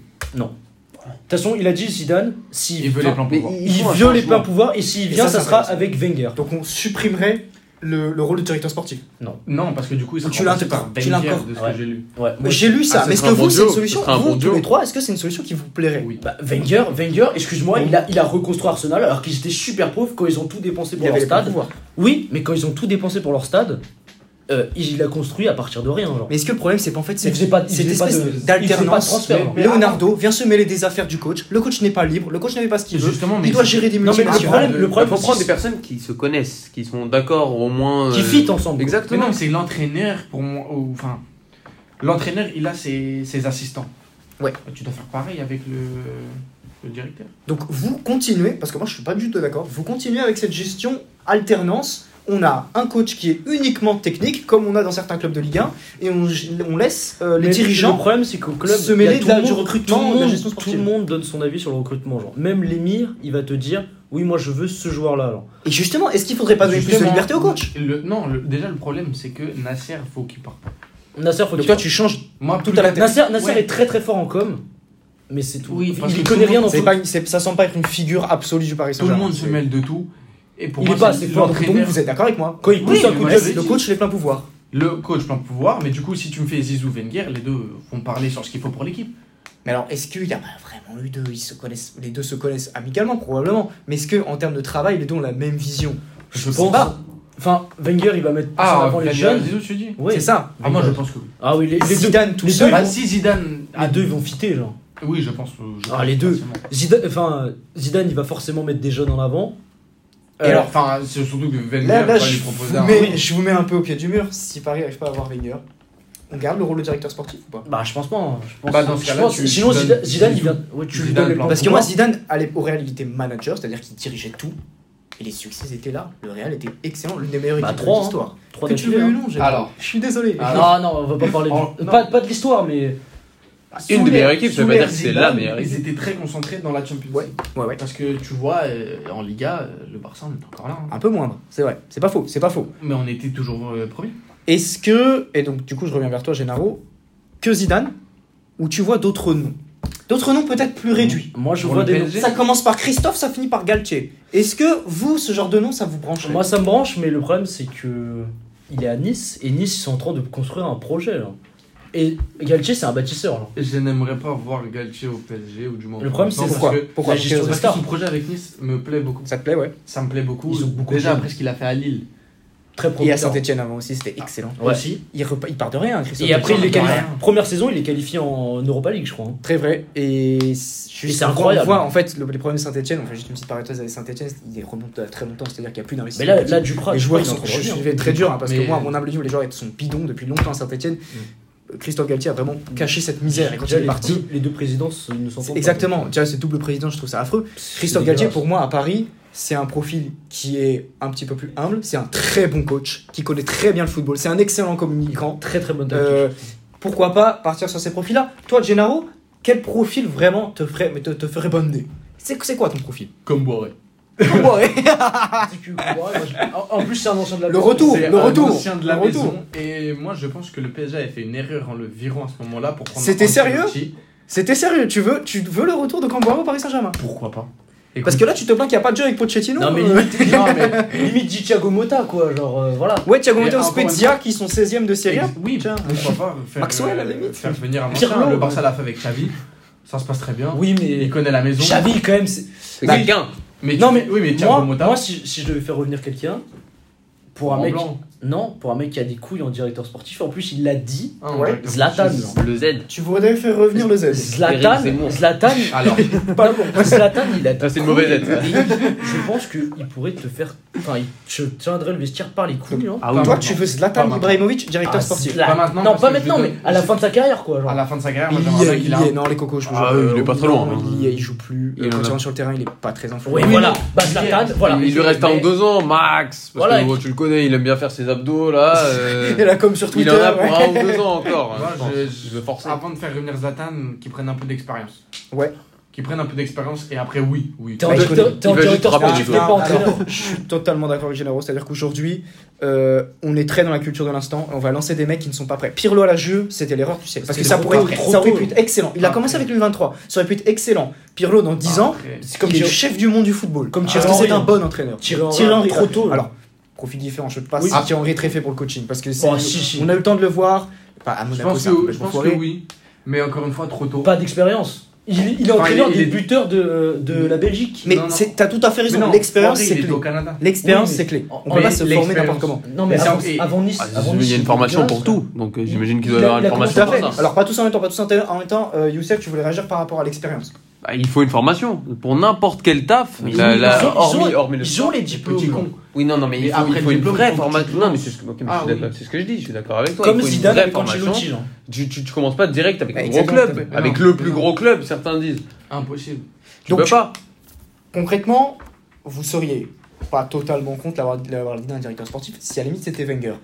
Toute façon, il a dit Zidane, s'il Il veut les pour voir. il veut les pleins pouvoirs, et s'il vient, ça, ça, ça sera avec Wenger. Donc on supprimerait le, le rôle de directeur sportif. Non, parce que du coup, il Tu par tu de ce Ouais. que j'ai lu. Ouais, J'ai lu ça, Ah, mais est-ce que vous, c'est une solution Vous, tous les trois, est-ce que c'est une solution qui vous plairait Oui. Bah, Wenger, Wenger, excuse-moi, il a, il a reconstruit Arsenal alors qu'ils étaient super pauvres quand ils ont tout dépensé Il pour leur pleins stade. pouvoirs. Oui, mais quand ils ont tout dépensé pour leur stade, euh, il a construit à partir de rien. Genre. Mais est-ce que le problème, c'est qu'en fait, c'est pas- cette espèce d'alternance non. Leonardo vient se mêler des affaires du coach. Le coach n'est pas libre. Le coach n'avait pas ce qu'il veut. Justement, mais Il doit gérer des Non, mais le multinationales. problème, le Il problème faut prendre des personnes qui se connaissent, qui sont d'accord au moins. qui euh, fit ensemble. Mais Exactement. non, mais c'est l'entraîneur pour moi. Enfin, l'entraîneur, il a ses, ses assistants. Ouais. Tu dois faire pareil avec le, le directeur. Donc vous continuez, parce que moi je suis pas du tout d'accord, vous continuez avec cette gestion alternance. On a un coach qui est uniquement technique, comme on a dans certains clubs de Ligue 1, et on, on laisse euh, les Mais Le dirigeants. problème, c'est qu'au club, se mêler de la- du monde- recrutement, tout le de la monde- gestion Tout sportive. le monde donne son avis sur le recrutement. Genre. Même l'émir, il va te dire Oui, moi je veux ce joueur-là. Et justement, est-ce qu'il faudrait pas donner plus de liberté au coach? le- Non, le- déjà le problème, c'est que Nasser, faut qu'il parte. Nasser, faut Donc qu'il toi tu changes. Moi, Tout à la tête. Nasser, Nasser Ouais. est très très fort en com, mais c'est tout. Oui, il connaît rien dans tout. pas, ça semble pas être une figure absolue du Paris Tout le Saint-Germain. monde se mêle de tout. Et pour Il moi, est pas assez fort, Donc vous êtes d'accord avec moi Quand il pousse Oui, un coup de Le coach les plein pouvoir. Le coach plein de pouvoir, mais du coup, si tu me fais Zizou Wenger, les deux vont parler sur ce qu'il faut pour l'équipe. Mais alors, est-ce qu'il y a vraiment eu deux? Ils se connaissent, les deux se connaissent amicalement probablement. Mais est-ce que en termes de travail, les deux ont la même vision? Je pense. pas. Enfin, Wenger, il va mettre plus en Ah, avant les Wenger, jeunes. Zizou, tu dis? Oui. C'est ça. Ah, moi, je pense que oui. Ah oui, les, les deux. Zidane tout les seul. deux, Bah, vont- si Zidane. les deux, ils vont fitter, genre. Oui, je pense. je Ah, pense les deux. Zidane, enfin, Zidane, il va forcément mettre des jeunes en avant. Et Euh, alors, Enfin, c'est surtout que Wenger Là, là va je, lui vous proposer un. mets, je vous mets un peu au pied du mur. Si Paris n'arrive pas à avoir Wenger, on garde le rôle de directeur sportif ou pas? Bah, je pense pas. hein. Je pense, Bah, dans ce je cas-là, pense- tu- sinon, tu Zidane, donnes Zidane, il vient. Ouais, tu lui Zidane donnes plan plans Parce que moi. Zidane, allait- au Real, il était manager, c'est-à-dire qu'il dirigeait tout. Et les succès étaient là. Le Real était excellent, l'une des meilleures Bah, équipes de hein. l'histoire. Trois Que tu veux ou hein. non, j'ai- Alors. je suis désolé. Ah, Non, non, on va pas parler Oh, du. non. Pas, pas de l'histoire, mais. Une Sous des meilleures équipes, ça veut pas dire que c'est la meilleure Ils équipe. étaient très concentrés dans la Champions. League. Ouais, ouais. Parce que tu vois, euh, en Liga, euh, le Barça, on est encore là. hein. Un peu moindre, c'est vrai. C'est pas faux, c'est pas faux. Mais on était toujours euh, premier. Est-ce que, et donc du coup je reviens vers toi Gennaro, que Zidane, ou tu vois d'autres noms? D'autres noms peut-être plus réduits. Moi, je Pour vois le des. PSG. Ça commence par Christophe, ça finit par Galtier. Est-ce que vous, ce genre de nom, ça vous branche? Moi, ça me branche, mais le problème, c'est que. Il est à Nice, et Nice, ils sont en train de construire un projet, là. Et Galtier, c'est un bâtisseur, là. Je n'aimerais pas voir Galtier au PSG ou du moins. Le problème, c'est pourquoi parce que- Pourquoi Parce Parce que son projet avec Nice me plaît beaucoup. Ça te plaît, ouais. Ça me plaît beaucoup. Ils ont beaucoup Déjà après ce qu'il a fait à Lille. très Et à. Saint-Etienne avant aussi, c'était excellent. Ouais. Aussi. Il, repa- il part de rien, Christophe. Et après, il est Etienne, qualifié. Première saison, il est qualifié en Europa League, je crois. hein. Très vrai. Et c'est c'est incroyable. On voit en fait le- les problèmes de Saint-Etienne, enfin juste une petite parenthèse avec Saint-Etienne, il remonte à très longtemps, c'est-à-dire qu'il n'y a plus Mais d'investissement. là, là Duprat, les je joueurs crois, il est sont, je, je vais très dur hein, parce que moi, à mon humble niveau, les joueurs sont bidons depuis longtemps à Saint-Etienne. Christophe Galtier a vraiment caché cette misère et quand Déjà, il est les parti. deux- Les deux présidences, ils ne s'entendent pas. Exactement, tu vois, ce double président, je trouve ça affreux. C'est Christophe Galtier, pour moi, à Paris, c'est un profil qui est un petit peu plus humble. C'est un très bon coach qui connaît très bien le football. C'est un excellent communicant. Très très bonne tactique. Euh, pourquoi pas partir sur ces profils-là? Toi, Gennaro, quel profil vraiment te ferait, mais te, te ferait bonder c'est, c'est quoi ton profil? Comme Boiré. En- plus, c'est un ancien de la Le retour, le un retour, ancien de la le retour. maison. Et moi, je pense que le PSG avait fait une erreur en le virant à ce moment-là pour prendre. C'était sérieux. C'était sérieux, tu veux, tu veux le retour de Camboire au Paris Saint-Germain Pourquoi pas Parce que là, tu te plains qu'il n'y a pas de jeu avec Pochettino Non, mais euh, limite, non, mais limite dit Thiago Motta, quoi. Genre, euh, voilà. Ouais, Thiago Motta ou Spezia qui sont 16ème de Serie A. Oui, Tiens. pourquoi pas faire, Maxwell, à la euh, limite. faire venir un Pirlo. Le ouais. Barça l'a fait avec Xavi. Ça se passe très bien. Oui, Il mais. connaît la maison. Xavi, quand même, c'est. Quelqu'un. Mais Non, mais oui, mais Moi, moi si, si je devais faire revenir quelqu'un, pour un en mec. blanc. Non, pour un mec qui a des couilles en directeur sportif, en plus, il l'a dit. Ah, Ouais. Zlatan. Le Z. Tu voudrais faire revenir le Z. Zlatan, Eric Zemmour. Zlatan, Alors, Pas bon. Zlatan, il a. Ça, c'est des une mauvaise aide. et Je pense qu'il pourrait te faire. Enfin, il te tiendrait le vestiaire par les couilles. Hein. Ah oui. Toi, tu veux Pas Zlatan maintenant. Ibrahimovic, directeur Ah, sportif. Zlatan. Pas maintenant, Non, parce pas que je maintenant, mais à la fin de sa carrière, quoi. Genre. à la fin de sa carrière, Il moi, y j'aimerais bien est, qu'il il y est, non, les cocos, je te Ah jure, oui, il est euh, pas très non, loin, hein. Il, y est, il joue plus. Il Et en quand a- il sur le terrain, il est pas très influent. Oui, Oui, voilà. non. Bah, Zlatan, voilà. Il lui reste un Mais- ou deux ans, max. Parce Voilà, que et- tu le connais, il aime bien faire ses abdos là. euh, Et là, comme sur il Twitter. en a pour ouais. un ou deux ans encore. Moi, hein, je je- Je. Avant de faire revenir Zlatan, qu'il prenne un peu d'expérience. Ouais. Qu'il prenne un peu d'expérience et après, oui. oui. T'es en Il directeur sportif, t'es pas entraîneur. alors, je suis totalement d'accord avec Gennaro, c'est-à-dire qu'aujourd'hui, euh, on est très dans la culture de l'instant, on va lancer des mecs qui ne sont pas prêts. Pirlo à la jeu, c'était l'erreur, tu sais, parce que ça pourrait être, trop ça aurait pu être excellent. Il a commencé avec le 23, ça aurait pu être excellent. Pirlo dans 10 ans, c'est comme il le chef du monde du football. Comme parce Thierry que c'est un bon entraîneur. Thierry Henry, trop tôt. Alors, profil différent, je ne sais pas Oui. si Thierry Henry est très fait pour le coaching, parce que c'est- Oh, si, si. on a eu le temps de le voir. Pas à Je Monaco, pense que, je pense que oui. Mais encore une fois, trop tôt. Pas d'expérience. Il, il est Enfin, entraîneur il est- des buteurs de, de la Belgique. Mais t'as tout à fait raison, l'expérience c'est clé. au Canada. L'expérience Oui, c'est clé. On peut pas se former n'importe comment. Non, mais Mais avant, c'est- et- avant Nice. Ah, avant il y a une formation pour tout, donc euh, j'imagine qu'il doit y a- avoir une formation Tout à fait. Alors pas tous en même temps, pas tous en en même temps. Euh, Youssef, tu voulais réagir par rapport à l'expérience. Bah, il faut une formation pour n'importe quel taf. Mais la- oui, la- ils ont- hormis, ils ont- hormis le Ils ont les diplômes. Oui, non, non, mais il faut, après il faut une vraie formation. Non, mais c'est ce que, Ah, oui. c'est ce que je dis, je suis d'accord avec toi. Comme il faut une Zidane vraie formation. Tu, tu, tu commences pas direct avec Bah, un gros club, avec non, le plus non. gros club, certains disent. Impossible. Tu Donc, peux pas. Concrètement, vous seriez pas totalement contre l'avoir dit d'un directeur sportif si à la limite c'était Wenger.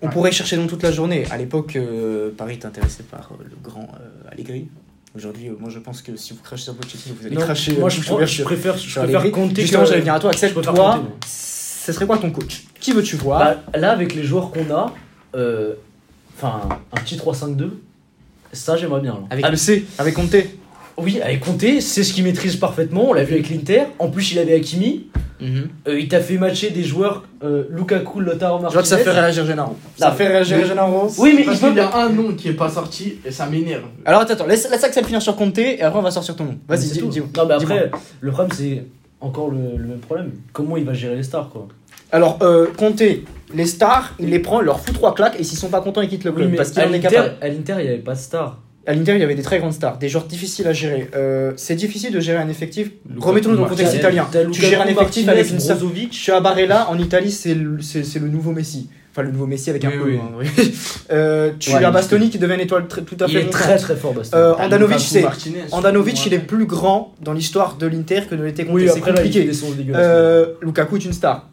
On Ouais. pourrait chercher donc toute la journée. À l'époque, euh, Paris était intéressé par euh, le grand euh, Allegri. Aujourd'hui, euh, moi je pense que si vous crachez sur Pochettino, vous allez Non, cracher. moi euh, je, bouche prends- je préfère, je sur préfère compter Justement, j'allais venir à toi, Axel. je préfère Toi, compter, moi. ce serait quoi ton coach? Qui veux-tu voir? Bah, là, avec les joueurs qu'on a, euh, enfin, un petit 3-5-2, ça j'aimerais bien. là. Avec le C, avec Conte. Oui, avec Conte, c'est ce qu'il maîtrise parfaitement. On l'a vu avec l'Inter. En plus, il avait Hakimi. Euh, il t'a fait matcher des joueurs euh, Lukaku, Lautaro Je Martinez. vois que ça fait réagir Gennaro. Ça fait réagir Gennaro. Oui, mais il peut. y a un nom qui est pas sorti et ça m'énerve. Alors attends, attends, laisse, laisse Axel finir sur Conte et après on va sortir ton nom. Vas-y, dis- dis-moi. Non, mais après, le problème, c'est encore le, le même problème. Comment il va gérer les stars, quoi? Alors, euh, Conte, les stars, il les prend, il leur fout trois claques et s'ils sont pas contents, ils quittent le club. parce qu'il en est l'Inter, capable. à l'Inter, il n'y avait pas de stars. À l'Inter, il y avait des très grandes stars, des joueurs difficiles à gérer. Euh, c'est difficile de gérer un effectif. Remettons-nous dans le contexte italien. Tu gères un effectif Martinez, avec une star. Brozovic. Je suis à Barella, en Italie, c'est le, c'est, c'est le nouveau Messi. Enfin, le nouveau Messi avec un peu. oui. hein. Euh, tu Ouais, as il- Bastoni qui devient une étoile tout à Il fait est montante. très très fort, Bastien. Euh, Andanovic, c'est. Andanovic, il est plus grand dans l'histoire de l'Inter que de l'était Conte. oui, c'est il compliqué. Lukaku est une star.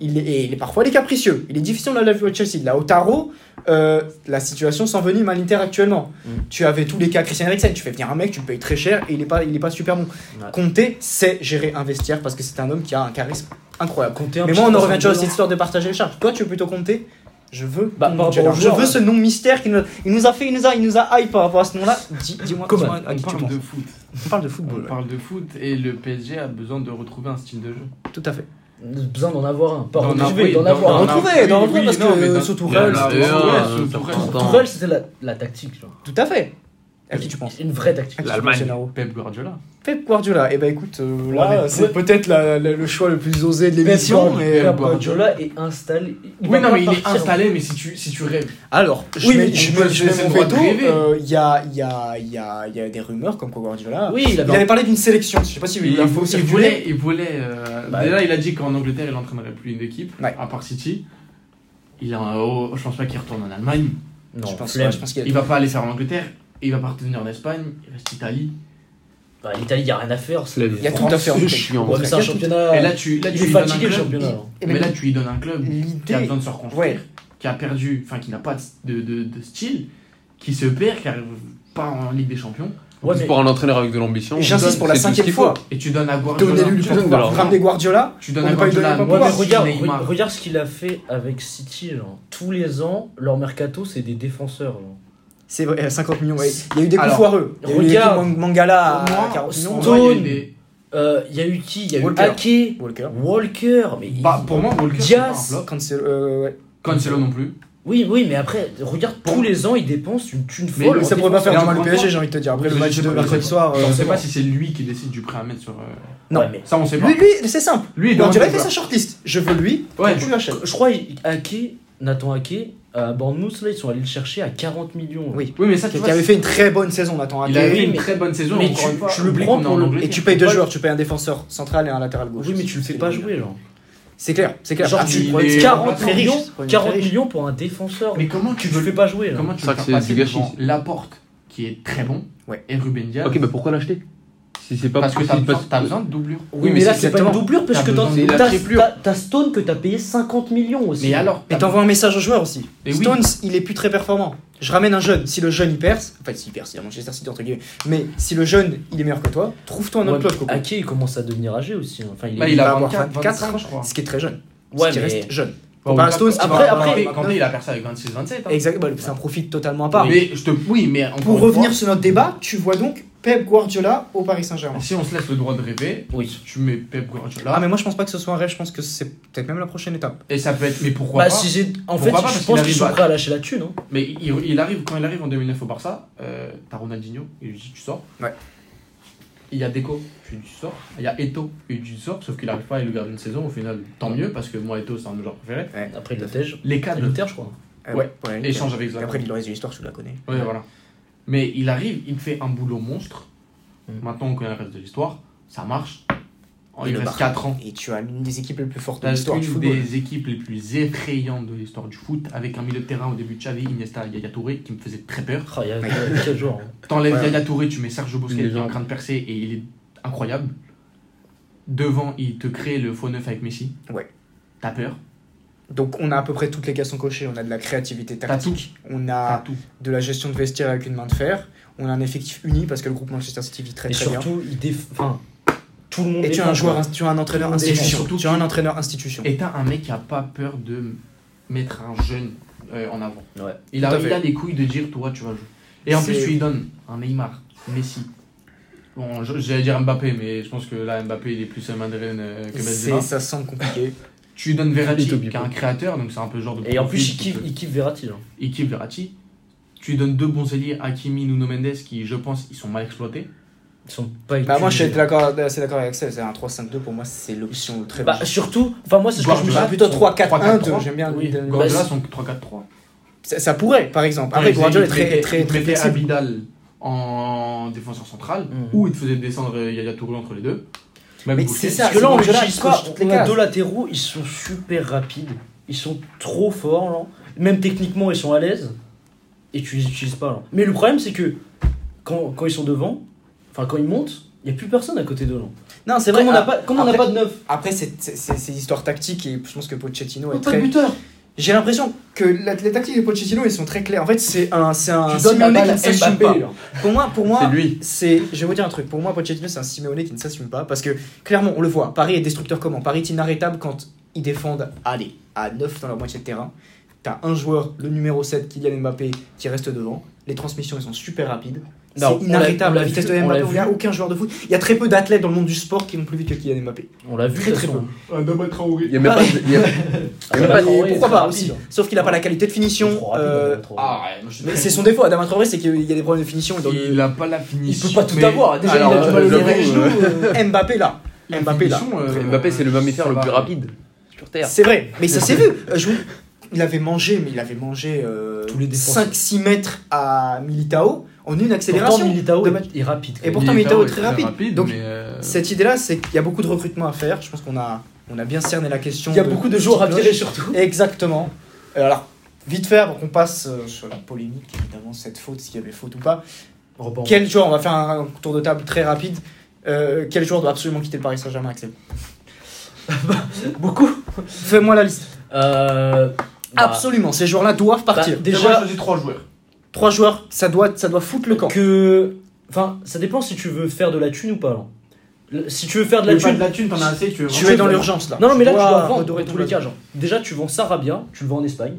Il est, et il est parfois il est capricieux. Il est difficile de la vue à Chelsea. Là, Otaro, euh, la situation s'envenime à l'Inter actuellement. Mm. Tu avais tous les cas Christian Eriksen. Tu fais venir un mec, tu le payes très cher et il est pas, il est pas super bon. Ouais. Conte sait gérer un vestiaire parce que c'est un homme qui a un charisme incroyable. Compter un Mais moi, on en revient toujours à cette histoire de partager les charges. Toi, tu veux plutôt compter Je veux. Bah, par je veux ouais. ce nom mystère qui nous, il nous a fait, il nous a, il nous a hype par rapport à ce nom-là. Dis, dis-moi. Comment dis-moi à On tu parle de foot. On parle de On football. ouais. parle de foot et le PSG a besoin de retrouver un style de jeu. Tout à fait. Besoin d'en avoir un. Pas D'en retrouver, avoir- d'en avoir D'en retrouver, d'en retrouver parce non, mais que dans- sous Il y en Tourelle, a- c'est- ouais, ouais, sous ça Tourelle. prend du temps. Tourelle, c'était la, tactique. Tout à fait. À qui tu penses Une vraie tactique. L'Allemagne. Pep Guardiola. Pep Guardiola. Eh ben écoute, euh, là, Ouais, c'est ouais. peut-être la- la- le choix le plus osé de l'émission, mais. Pep Guardiola est installé. il Oui, non, mais il est installé, mais si tu, si tu rêves. Alors, je Oui, mets, je je se mets mon veto. euh, Il y, a, il y, a, il y, a, il y a des rumeurs comme quoi Guardiola. Oui, il Il avait. parlé d'une sélection. Je sais pas si vous Il, avez l'info il voulait, il voulait euh, Bah, déjà, il a dit qu'en Angleterre, il entraînerait plus une équipe, Ouais. à part City. Il a, oh, je pense pas qu'il retourne en Allemagne. Non, je pense, je qu'il Il va pas aller faire en Angleterre. Il va pas revenir en Espagne. Il reste Italie. Bah, L'Italie, il n'y a rien à faire. Il y a tout à faire. en C'est fait. chiant. Ouais, mais c'est un championnat. Et là, tu, là, il tu lui fatigué le championnat. Et Mais mais là, tu lui donnes un club qui a besoin de se reconstruire, Ouais. qui a perdu, enfin, qui n'a pas de, de, de style, qui se perd, qui arrive pas en Ligue des Champions. Ouais, mais- pour un entraîneur avec de l'ambition. Et J'insiste pour la cinquième fois. Et tu donnes à Guardiola. Tu donnes ramener Guardiola. Tu donnes On à Guardiola. regarde, Neymar. re- regarde ce qu'il a fait avec City. Genre. Tous les ans, leur mercato, c'est des défenseurs. genre. C'est vrai, 50 millions. ouais. Il y a eu des coups Alors, foireux. Il y a eu regarde. Man- Mangala à 40 millions. pour moi, il y a eu Stone. Euh, Il y a eu qui? Il y a eu Walker. Ake, Walker. Walker. Mais il- Bah, pour moi, Walker, c'est Diaz. Cancelo, euh, ouais. Cancelo non plus. Oui, oui, mais après, regarde, tous les ans, ils dépensent une thune Mais folle. le- en Ça pourrait pas faire du mal au PSG, j'ai envie de te dire. Après le match de mercredi je sais soir. On euh, sait pas bon. si c'est lui qui décide du prix à mettre sur. euh, Non. Mais Ça, on sait pas. Lui, lui, c'est simple. Lui, il il fait sa shortlist. Je veux lui. Ouais. tu l'achètes. je crois il- Ake, Nathan Ake, à Bournemouth, là, ils sont allés le chercher à 40 millions. Oui. Oui, mais ça, tu vois, avait fait une très bonne saison, Nathan Il avait une mais- très bonne saison. mais encore tu- une fois, tu le prends pour le-. Et tu payes deux pas- joueurs, tu payes un défenseur central et un latéral gauche. Oui, mais tu le fais pas jouer, genre. C'est clair, c'est clair. Genre, Ah, tu- est- 40 très riche, millions, très 40 riche. millions pour un défenseur. Mais comment tu tu le veux fais pas jouer, là. Comment tu C'est veux faire que c'est passer du gâchis. devant Laporte, qui est très bon, Ouais. et Ruben Diaz Ok, bah pourquoi l'acheter? Si c'est pas Parce que t'as besoin, t'as besoin de doublure. Oui, mais, mais là, c'est pas une exactement- doublure parce t'as que t'as de la t'as- triplure. t'as- t'as Stone que t'as payé 50 millions aussi. Mais alors Et t'envoies un message aux joueurs aussi. Et oui. Stones, il est plus très performant. Je ramène un jeune. Si le jeune il perce, enfin s'il perce, il est à Manchester City entre guillemets. Mais si le jeune il est meilleur que toi, trouve-toi un Ouais, autre club. Coco. Ake, il commence à devenir âgé aussi. hein. Enfin, il est- Bah, il il va a avoir 24, 24, 25, je crois. Ce qui est très jeune. Ouais, ce qui mais- reste jeune. Kanté- Stones, après- après- Kanté, il a percé avec 26-27. hein. Exact, bah, c'est un profil totalement à part. Mais je te. Oui, mais Pour revenir fois, sur notre débat, tu vois donc Pep Guardiola au Paris Saint-Germain. Si on se laisse le droit de rêver, Oui. tu mets Pep Guardiola. Ah mais moi je pense pas que ce soit un rêve, je pense que c'est peut-être même la prochaine étape. Et ça peut être. Mais pourquoi Bah, pas si j'ai. En Pourquoi fait, pas, parce je qu'il pense qu'ils sont prêts à lâcher la thune. hein. Mais il, il arrive, quand il arrive en 2009 au Barça, euh, t'as Ronaldinho, il lui dit tu sors. Ouais. Il y a Deco, je lui dis tu sors. Il y a Eto, il lui dit tu sors, sauf qu'il arrive pas, il le garde une saison. Au final, tant mieux, parce que moi, Eto, c'est un de mes joueurs préférés. Après, il le tège. Les Il cadres, le terre, je crois. Euh, Ouais. ouais, échange avec Et Zlatan. après il aurait l'histoire, tu la connais. Ouais, voilà. Mais il arrive, il fait un boulot monstre. Mm. Maintenant, on connaît le reste de l'histoire. Ça marche. Oh, Et il reste Barça. 4 ans. Et tu as l'une des équipes les plus fortes de l'histoire du football. des équipes les plus effrayantes de l'histoire du foot, avec un milieu de terrain au début de Xavi, Iniesta, Yaya Touré, qui me faisait très peur. Ah, il y a quel jour. hein. T'enlèves Ouais. Yaya Touré, tu mets Sergio Busquets qui est en train de percer et il est incroyable. Devant, il te crée le faux neuf avec Messi. Ouais. T'as peur. Donc on a à peu près toutes les cases sont cochées. On a de la créativité tactique, on a tout. de la gestion de vestiaire avec une main de fer, on a un effectif uni parce que le groupe Manchester City vit très Et très bien. surtout, il déf... enfin, tout le monde Et tu as un joueur, tu as un entraîneur institution. Tu as un entraîneur institution. Et t'as un mec qui a pas peur de mettre un jeune euh, en avant. Ouais. Il a, il a les couilles de dire toi tu vas jouer. Et en plus tu lui donnes un Neymar, Messi. Bon, j'allais dire Mbappé, mais je pense que là Mbappé il est plus Mandren que C'est- Benzema. Ça semble compliqué. Tu lui donnes Verratti, qui est un créateur, donc c'est un peu le genre de. Et en plus, il kiffe, il kiffe Verratti. là. il kiffe Verratti. Tu lui donnes deux bons ailiers, Hakimi, Nuno Mendes, qui je pense ils sont mal exploités. Sont pas Bah moi je suis d'accord assez d'accord avec ça, c'est un 3-5-2 pour moi c'est l'option très Bah, surtout, enfin, moi, c'est ce que je me suis. Bah, plutôt 3-4-1, 3-4-3. j'aime bien. Oui. le- le- Guardiola bah, sont 3-4-3. ça, ça pourrait par exemple. Après Guardiola est très très très flexible. Abidal en défenseur central, Mhm. ou il te faisait descendre Yaya Touré entre les deux. Même Mais c'est ça, Parce que là, on pas. a cases. deux latéraux, ils sont super rapides. Ils sont trop forts. genre. Même techniquement, ils sont à l'aise. Et tu les utilises pas. là. Mais le problème, c'est que quand, quand ils sont devant, enfin, quand ils montent, il n'y a plus personne à côté d'eux. là. Non c'est vrai. Comme on n'a ah, pas, comme on n'a après- pas de neuf. Après c'est histoire tactique et je pense que Pochettino est Pas de très. buteur. J'ai l'impression que la- les tactiques de Pochettino ils sont très claires. En fait c'est un c'est un Tu donnes la Simeone qui ne s'assume pas. Pour moi pour moi C'est lui. c'est je vais vous dire un truc pour moi Pochettino c'est un Simeone qui ne s'assume pas parce que clairement on le voit Paris est destructeur comment? Paris est inarrêtable quand ils défendent allez à 9 dans leur moitié de terrain t'as un joueur le numéro 7 Kylian Mbappé qui reste devant les transmissions elles sont super rapides C'est inarrêtable l'a vitesse de Mbappé. Il n'y a aucun joueur de foot. Il y a très peu d'athlètes dans le monde du sport qui vont plus vite que Kylian Mbappé. On l'a vu Très, très peu. Un homme Traoré. Il y a même pas de- il y a- même pas- Traoré, Pourquoi pas? aussi. Sauf qu'il n'a pas la qualité de finition. euh. Ah c'est son défaut, Adama Traoré, c'est qu'il y a des problèmes de finition. Il le... a pas la Il finition. peut pas tout mais- avoir. Déjà, Alors, il a du mal au euh, euh. Mbappé là. Mbappé là. Mbappé, c'est le mammifère le plus rapide sur Terre. C'est vrai, mais ça s'est vu. Euh, Il avait mangé, mais il avait mangé défenseurs. 5-6 mètres à Militao en une accélération. Pourtant, Militao de est rapide. Et pourtant, Militao est très rapide. Donc, euh, Cette idée-là, c'est qu'il y a beaucoup de recrutement à faire. Je pense qu'on a, on a bien cerné la question. Il y a beaucoup de joueurs à virer surtout. Exactement. Euh, Alors, vite fait, avant qu'on passe euh, sur la polémique, évidemment, cette faute, s'il y avait faute ou pas. Quel joueur, on va faire un tour de table très rapide. Euh, quel joueur doit absolument quitter le Paris Saint-Germain, Axel? Beaucoup. Fais-moi la liste. Euh, bah, Absolument, ces joueurs-là doivent partir. Bah, Déjà, choisi trois joueurs. Trois joueurs, ça doit, ça doit foutre le camp. que. Enfin, ça dépend si tu veux faire de la thune ou pas. là. Le- Si tu veux faire de la Tu veux pas thune. de la thune, t'en as assez, tu veux Tu es dans l'urgence là. Non, non, mais là, tu dois vendre dans tous les cas. Genre. Déjà, tu vends Sarabia, tu le vends en Espagne.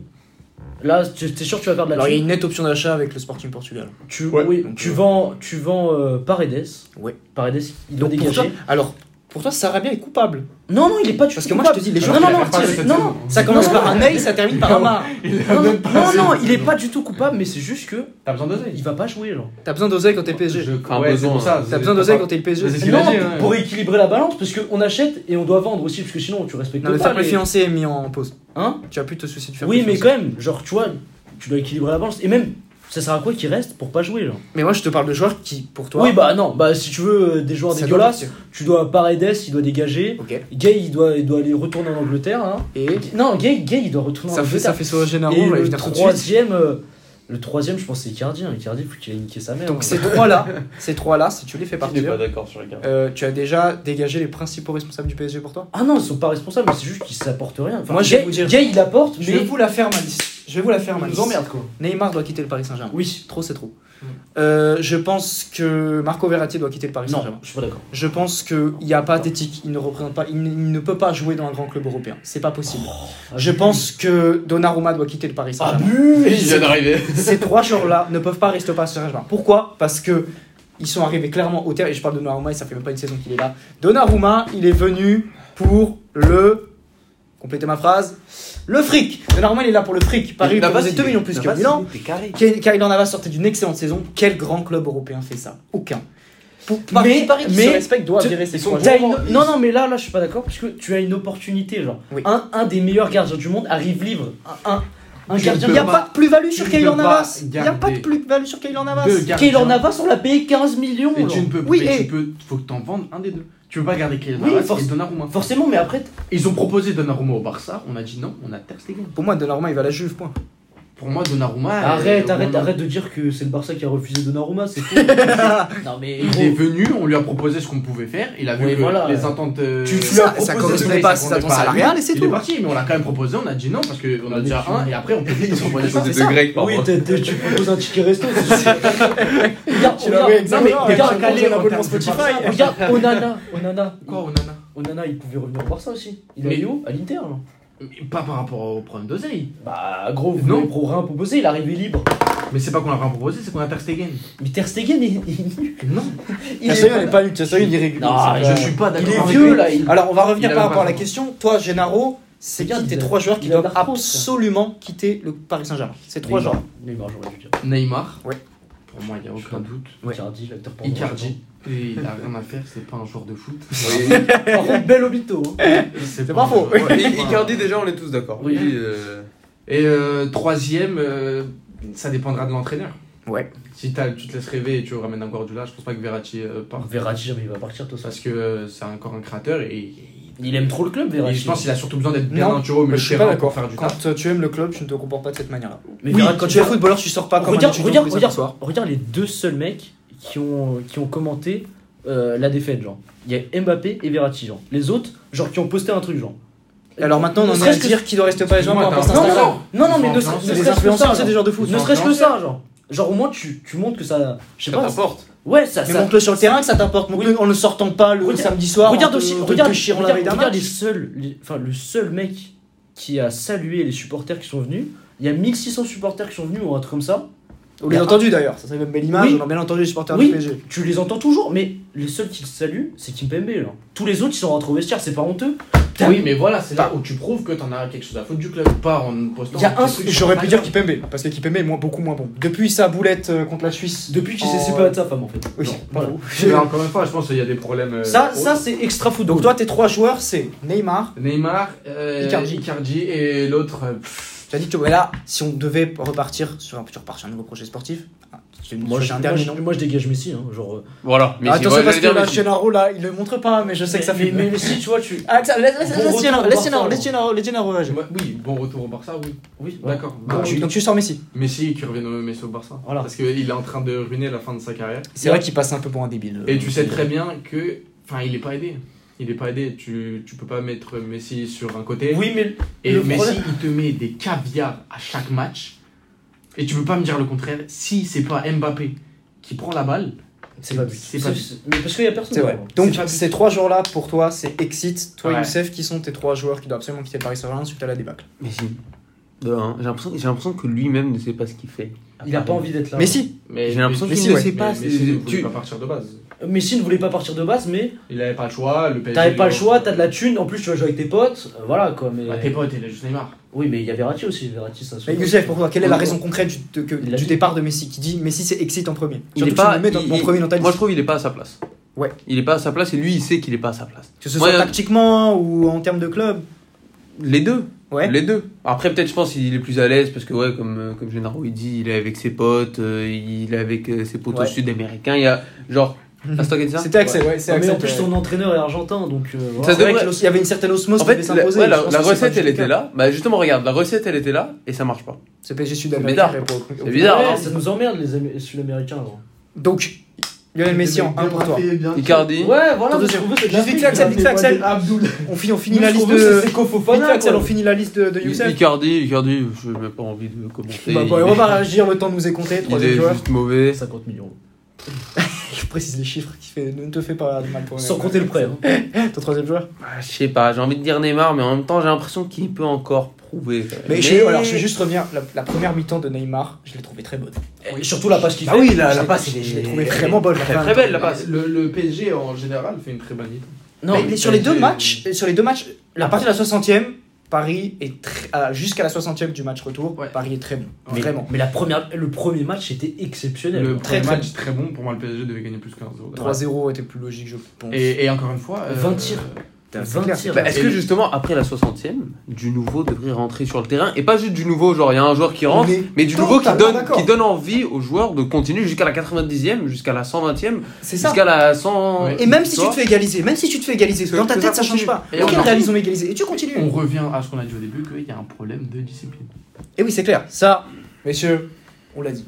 Là, tu es sûr que tu vas faire de la Alors, il y a une nette option d'achat avec le Sporting Portugal. Tu, Ouais. oui, Donc, tu euh, vends, tu vends euh, Paredes. Ouais. Paredes, il doit Donc, pour dégager. toi, alors, pour toi, Sarabia est coupable. Non, non, il est pas du Parce tout que moi, je te dis, les non, joueurs non, non, pas non, non, Ça commence Non, par un œil, ça termine par un mar. Non, non, pas il est pas du tout coupable, mais c'est juste que T'as besoin d'oseille. il va pas jouer, genre. T'as besoin d'oseille quand t'es PSG. Ça. T'as besoin d'oseille quand t'es le PSG. Non, pour- équilibrer la balance, parce qu'on achète et on doit vendre aussi, parce que sinon tu respectes Non, le pas. fair play financier est mis en pause. Hein? Tu as plus te soucier du fair Oui, mais quand même, genre, tu vois, tu dois équilibrer la balance. Et même, ça sert à quoi qu'il reste pour pas jouer, genre Mais moi, je te parle de joueurs qui, pour toi. Oui, bah non, bah si tu veux euh, des joueurs ça doit dégueulasses, partir. tu dois Paredes, il doit dégager. Ok. Gay, il doit, il doit aller retourner en Angleterre. Hein. Et Non, Gay, Gay, il doit retourner ça en fait, ça Angleterre. fait sauver Gennaro, Et on va y le venir tout de suite. troisième, euh, le troisième, je pense, c'est Icardi. hein. Icardi, faut qu'il ait niqué sa mère. Donc hein. ces trois-là, ces trois-là, si tu les fais Qui n'est partir, pas d'accord sur les gars euh, tu as déjà dégagé les principaux responsables du PSG pour toi? Ah non, ils sont pas responsables, mais c'est juste qu'ils s'apportent rien. Enfin, Moi, je vais Gay, vous dire- Gay, il apporte, Je mais vais vous la faire ma liste. Je vais vous la faire ma il liste. nous emmerde quoi. Neymar doit quitter le Paris Saint-Germain. Oui. Trop c'est trop. Mm. Euh, je pense que Marco Verratti doit quitter le Paris Non, Saint-Germain. je suis pas d'accord. Je pense qu'il n'y a pas d'éthique. Il ne représente pas. Il ne, il ne peut pas jouer dans un grand club européen. C'est pas possible. Je pense que Donnarumma doit quitter le Paris Saint-Germain. Abus Il vient d'arriver. Ces trois joueurs-là ne peuvent pas rester au Paris Saint-Germain. Pourquoi? Parce que ils sont arrivés clairement au terme. Et je parle de Donnarumma. Et ça fait même pas une saison qu'il est là. Donnarumma, il est venu pour le. Complétez ma phrase. Le fric. Donnarumma, il est là pour le fric. Paris lui proposait 2 millions plus que Milan. Kylian Navas sortait d'une excellente saison. Quel grand club européen fait ça? Aucun. Paris, Mais- Paris qui mais- se respecte doit virer ses sont- une- Non, non, mais là, là, je suis pas d'accord parce que tu as une opportunité. Genre, Oui. un, un des meilleurs gardiens du monde arrive libre. Un, un, gardien. Il n'y a pas- de plus-value sur pas Navas. Il n'y a pas de plus-value sur Kylian Navas. Keylor Navas, on l'a payé 15 millions. Et genre. tu ne peux Oui, mais et- tu peux, faut que t'en vendes un des deux. Tu peux pas garder Kylian Oui, Navas force- et Donnarumma. Forcément, mais après, Ils ont proposé Donnarumma au Barça, on a dit non, on a Ter Stegen. Pour moi, Donnarumma, il va à la Juve, point. Pour moi, Donnarumma. arrête, arrête, arrête de dire que c'est le Barça qui a refusé Donnarumma, c'est faux. non, mais Il gros, est venu, on lui a proposé ce qu'on pouvait faire. Il a vu Oui, que voilà. les ententes. euh, Tu- tu Ça- lui as ça proposé, correspondait pas à ça ses correspondait attentes pas à salariales et c'est Il est tout. parti, mais on l'a quand même proposé, on a dit non parce qu'on a déjà un et après on peut vite proposer ça. c'est grec, par oui, tu proposes un ticket resto. c'est sûr. regarde, Onana, Onana. Quoi, Onana? Onana, il pouvait revenir au Barça aussi. Il Mais- est où? À l'Inter, Pas par rapport au problème d'oseille. Bah, gros, vous Non. pro rien proposé, il est arrivé libre. Mais c'est pas qu'on l'a pas proposé, c'est qu'on a Ter Stegen. Mais Ter Stegen est, est nul. Non. Il Terstegen est n'est pas nul, Terstegen il est régulier. Non, Je suis pas Il d'accord. est avec vieux, lui. là. il- Alors, on va revenir Il par rapport à la question. Toi, Gennaro, c'est qui tes il trois joueurs qui il doivent ça. absolument quitter le Paris Saint-Germain? Ces trois joueurs. Neymar, j'aurais dû dire. Neymar. Ouais. Pour moi, il n'y a aucun doute. Ouais. Icardi, l'acteur porno. Icardi. Et il a rien à faire, c'est pas un joueur de foot. Par contre, bel obito. hein. C'est pas faux. Ouais. Icardi, déjà, on est tous d'accord. Oui. Euh, Et euh, troisième, euh, ça dépendra de l'entraîneur. Ouais. Si t'as- tu te laisses rêver et tu ramènes un Guardiola, je pense pas que Verratti euh, parte. Verratti, jamais il va partir, tout ça. Parce que euh, c'est encore un créateur et, et- Il aime trop le club, et Verratti. je pense qu'il a surtout besoin d'être bien au milieu Je suis pas d'accord. faire du. Quand tu aimes le club, tu ne te comportes pas de cette manière-là. Mais Oui, Verratti- quand tu es footballeur, tu sors pas comme regarde, regarde, les regarde, regarde les deux seuls mecs qui ont, qui ont commenté euh, la défaite, genre. Il y a Mbappé et Verratti, genre. Les autres, genre, qui ont posté un truc, genre. Et alors maintenant, on Ne en est à dire qui doit rester au Paris Saint-Germain pour Instagram. Non, non, mais ne, ne serait-ce des que ça, c'est des joueurs de foot. Ne serait-ce que ça, genre. Genre, au moins, tu, tu montres que ça. Je sais ça pas. Ouais, ça. Mais ça montre-le sur le terrain que ça t'apporte. Montre-le en ne sortant pas le Regarde- samedi soir. regarde te- aussi, te regarde, la regarde, regarde les seuls, les- enfin le seul mec qui a salué les supporters qui sont venus. Il y a 1600 supporters qui sont venus ou un truc comme ça. On les a entendus d'ailleurs, ça serait une belle image, Oui. on a bien entendu les supporters Oui. du PSG. Tu les entends toujours, mais les seuls qui le saluent, c'est Kimpembe. Là. Tous les autres, ils sont rentrés au vestiaire, c'est pas honteux. Oui, mais voilà, c'est là où tu prouves que t'en as quelque chose à foutre du club, pas en postant. Il y a un- des trucs J'aurais pu dire. Kipembe, parce que Kipembe est moins, beaucoup moins bon. Depuis sa boulette euh, contre la Suisse. Depuis qu'il s'est séparé de sa femme, en fait. Oui, Non, pas voilà. Mais encore une fois, je pense qu'il y a des problèmes. euh, Ça, ça c'est extra football. Donc toi, tes trois joueurs, c'est Neymar. Neymar, euh, Icardi. Icardi et l'autre. euh, Tu as dit que mais là, si on devait repartir sur un, tu repars sur un nouveau projet sportif, ah, tu moi, je, un moi, dernier je- nom. moi, je dégage Messi. Hein, genre, euh, Voilà. Mais Ah, c'est attention parce que là. Gennaro, là, il le montre pas, mais je sais que ça fait. mais, mais Messi, tu vois, tu. Ah, ça, laisse, Gennaro, laisse Gennaro, laisse Gennaro, laisse Gennaro réagir. ouais, oui, bon retour au Barça, oui. Oui, ouais. D'accord. Bah, Tu-. Donc tu sors Messi. Messi qui revient au Messi au Barça. Voilà. Parce qu'il est en train de ruiner la fin de sa carrière. C'est vrai qu'il passe un peu pour un débile. Et tu sais très bien que. Enfin, il est pas aidé. Il est pas aidé. Tu, tu peux pas mettre Messi sur un côté. Oui, mais Et le Messi, problème- il te met des caviars à chaque match. Et tu peux pas me dire le contraire. Si c'est pas Mbappé qui prend la balle, c'est pas but. C'est pas but. Mais parce qu'il y a personne. C'est vrai. devant. Donc ces trois joueurs-là, pour toi, c'est Exit, toi Ouais. Youssef, qui sont tes trois joueurs qui doivent absolument quitter le Paris Saint-Germain suite à la débâcle. Messi. De un, J'ai l'impression j'ai l'impression que lui-même ne sait pas ce qu'il fait. Il a pas envie d'être là. Messi mais J'ai l'impression mais- qu'il mais- ne mais- sait pas, mais ne voulait tu- pas partir de base. Messi ne voulait pas partir de base, mais Il avait pas le choix. Le PSG. t'avais pas le choix, t'as de la thune, en plus tu vas jouer avec tes potes, euh, voilà quoi. Mais... Bah, tes potes, il a juste Neymar. Oui, mais il y a Verratti aussi, Verratti ça se Mais. Youssef, pour toi, quelle est la raison concrète du, que- départ de Messi qui dit Messi c'est Exit en premier? Il est pas. le mets dans- il- en il- premier dans ta Moi, je trouve qu'il est pas à sa place. Ouais. Il est pas à sa place et lui, il sait qu'il est pas à sa place. Que ce Moi, soit tactiquement ou en termes de club. Les deux. Ouais. Les deux. Après, peut-être, je pense qu'il est plus à l'aise parce que, ouais, comme, euh, comme Gennaro il dit, il est avec ses potes, euh, il est avec ses potes Ouais. sud-américains. Il y a, genre, ah, c'est toi qui as dit ça C'était Axel, ouais, c'est Ah, mais Axel. en plus ouais. son entraîneur est argentin, donc euh, voilà. Ça C'est vrai devrait- qu'il y avait une certaine osmose En qui fait, devait la, s'imposer. ouais, la- je pense la que c'est pas recette, du elle tout était cas. là. Bah, justement, regarde, la recette, elle était là et ça marche pas. C'est PSG sud-américain. pour- C'est bizarre, Ouais, hein. ça nous emmerde les Amé- Sud-Américains. Donc, Lionel Messi en 1 pour toi. Icardi. Ouais, voilà, c'est de vite fait, Axel, l'Afrique, vite fait, hein. Axel. Abdoul. On finit, on finit Nous, la liste de. c'est Seko Vite fait, Axel, quoi. on finit la liste de, de Youssef. Icardi, Icardi, je n'ai même pas envie de commenter. Bah, bon, on va réagir le temps nous écouter. il Troisième est joueur. juste mauvais. 50 millions. Je précise les chiffres qui fait, ne te fais pas du mal pour Sans compter le prêt. hein. Ton troisième joueur Ah, je sais pas, j'ai envie de dire Neymar, mais en même temps, j'ai l'impression qu'il peut encore prouver. Mais, je, alors, je vais juste revenir. La, la première mi-temps de Neymar, je l'ai trouvée très bonne. Et Surtout la passe qu'il fait. Ah oui, la, la passe, je l'ai- trouvée vraiment bonne. Très, très belle la passe. Le, le PSG en général fait une très bonne idée. Non, Mais mais sur les deux matchs, sur les deux matchs, à partir de la 60e, Paris est très, jusqu'à la 60e du match retour, Ouais. Paris est très bon. Vraiment. mais la première, le premier match était exceptionnel. Le Très, premier très match très bon. Pour moi, le PSG devait gagner plus 15-0. 3-0 était plus logique, je pense. Et, et encore une fois. 20 tirs. C'est 20 clair. tirs. Bah, Est-ce que justement, après la 60ème, du nouveau devrait rentrer sur le terrain Et pas juste du nouveau, genre il y a un joueur qui rentre, mais du nouveau qui donne, qui donne envie aux joueurs de continuer jusqu'à la 90e, jusqu'à la 120e, C'est ça. jusqu'à la 100. Ouais. Et même si tu te fais égaliser, même si tu te fais égaliser, Que- dans ta tête ça change continue. pas. Et ok, ils ont égalisé et tu continues. On revient à ce qu'on a dit au début, qu'il y a un problème de discipline. Et oui, c'est clair. Ça, messieurs, on l'a dit.